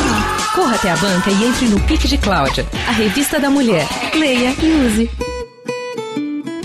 Corra até a banca e entre no Pique de Cláudia, a revista da mulher. Leia e use.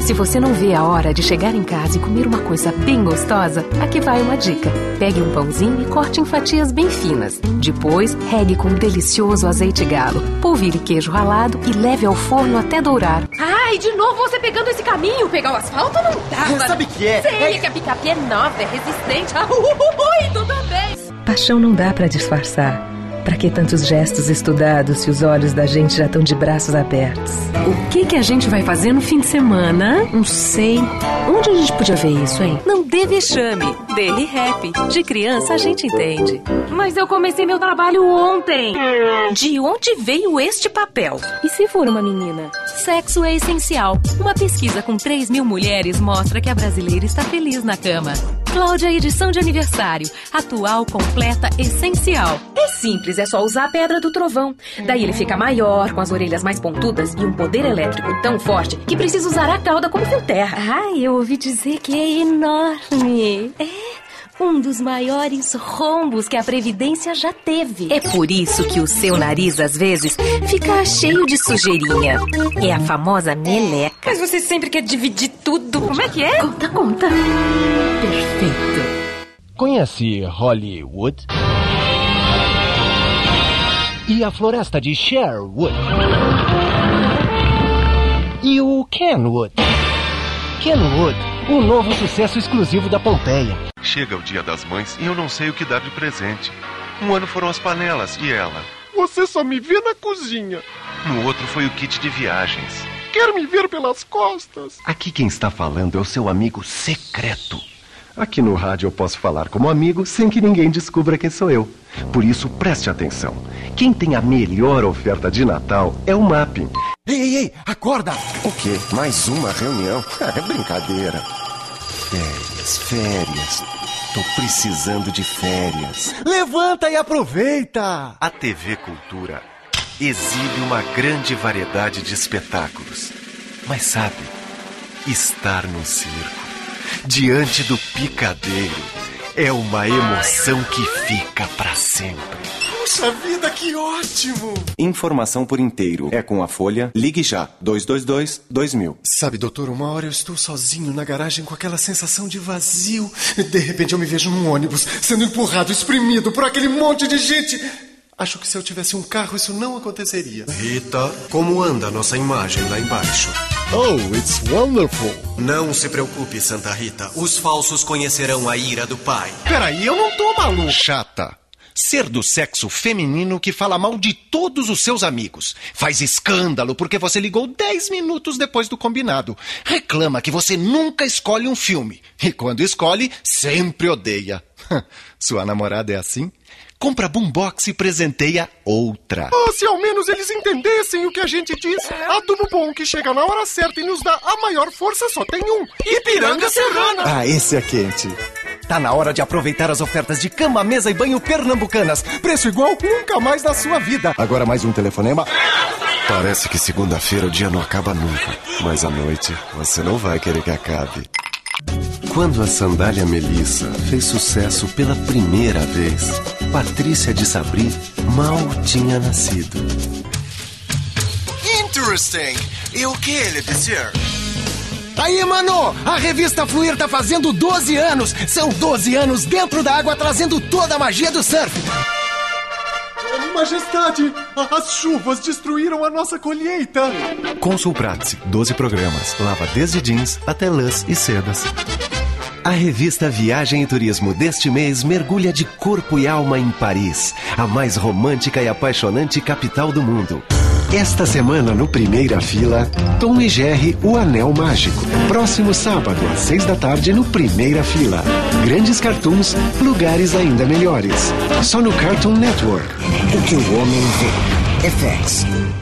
Se você não vê a hora de chegar em casa e comer uma coisa bem gostosa, aqui vai uma dica. Pegue um pãozinho e corte em fatias bem finas. Depois, regue com um delicioso azeite galo. Polvire queijo ralado e leve ao forno até dourar. Ai, de novo você pegando esse caminho? Pegar o asfalto não dá. Sabe o que é? Sei é... que a picape é nova, é resistente. Ah, (laughs) ui, tudo bem. Paixão não dá para disfarçar. Para que tantos gestos estudados se os olhos da gente já estão de braços abertos? O que que a gente vai fazer no fim de semana? Não sei. Onde a gente podia ver isso, hein? Não dê vexame. Dele rap. De criança a gente entende. Mas eu comecei meu trabalho ontem. De onde veio este papel? E se for uma menina? Sexo é essencial. Uma pesquisa com 3 mil mulheres mostra que a brasileira está feliz na cama. Cláudia edição de aniversário. Atual, completa, essencial. É simples, é só usar a pedra do trovão. Daí ele fica maior, com as orelhas mais pontudas e um poder elétrico tão forte que precisa usar a cauda como fio terra. Ai, eu ouvi dizer que é enorme. É um dos maiores rombos que a Previdência já teve. É por isso que o seu nariz, às vezes, fica cheio de sujeirinha. É a famosa meleca. Mas você sempre quer dividir tudo. Como é que é? Conta, conta. Perfeito. Conhece Hollywood? E a floresta de Sherwood? E o Kenwood? Kenwood, o novo sucesso exclusivo da Pompeia. Chega o dia das mães e eu não sei o que dar de presente. Um ano foram as panelas e ela. Você só me vê na cozinha. No outro foi o kit de viagens. Quer me ver pelas costas? Aqui quem está falando é o seu amigo secreto. Aqui no rádio eu posso falar como amigo sem que ninguém descubra quem sou eu. Por isso, preste atenção. Quem tem a melhor oferta de Natal é o Mapping. Ei, ei, ei, acorda! O quê? Mais uma reunião? (laughs) É brincadeira. Férias, férias. Tô precisando de férias. Levanta e aproveita! A TV Cultura exibe uma grande variedade de espetáculos. Mas sabe, estar no circo, diante do picadeiro, é uma emoção que fica para sempre. Puxa vida, que ótimo! Informação por inteiro. É com a Folha. Ligue já. 222 2000. Sabe, doutor, uma hora eu estou sozinho na garagem com aquela sensação de vazio. De repente eu me vejo num ônibus, sendo empurrado, exprimido por aquele monte de gente. Acho que se eu tivesse um carro isso não aconteceria. Rita, como anda a nossa imagem lá embaixo? Oh, it's wonderful. Não se preocupe, Santa Rita. Os falsos conhecerão a ira do pai. Peraí, eu não tô maluco. Chata. Ser do sexo feminino que fala mal de todos os seus amigos. Faz escândalo porque você ligou 10 minutos depois do combinado. Reclama que você nunca escolhe um filme. E quando escolhe, sempre odeia. (laughs) Sua namorada é assim? Compra boombox e presenteia outra. Oh, se ao menos eles entendessem o que a gente diz. Adubo bom que chega na hora certa e nos dá a maior força só tem um. Ipiranga Serrana. Ah, esse é quente. Tá na hora de aproveitar as ofertas de cama, mesa e banho pernambucanas. Preço igual nunca mais na sua vida. Agora mais um telefonema. Parece que segunda-feira o dia não acaba nunca. Mas a noite você não vai querer que acabe. Quando a sandália Melissa fez sucesso pela primeira vez, Patrícia de Sabri mal tinha nascido. Interesting. E o que ele dizer? Aí, mano, a revista Fluir tá fazendo 12 anos. São 12 anos dentro da água trazendo toda a magia do surf. Majestade, as chuvas destruíram a nossa colheita. Consul Pratice, 12 programas. Lava desde jeans até lãs e sedas. A revista Viagem e Turismo deste mês mergulha de corpo e alma em Paris, a mais romântica e apaixonante capital do mundo. Esta semana, no Primeira Fila, Tom e Jerry, o Anel Mágico. Próximo sábado, às seis da tarde, no Primeira Fila. Grandes cartoons, lugares ainda melhores. Só no Cartoon Network. O que o homem vê. FX.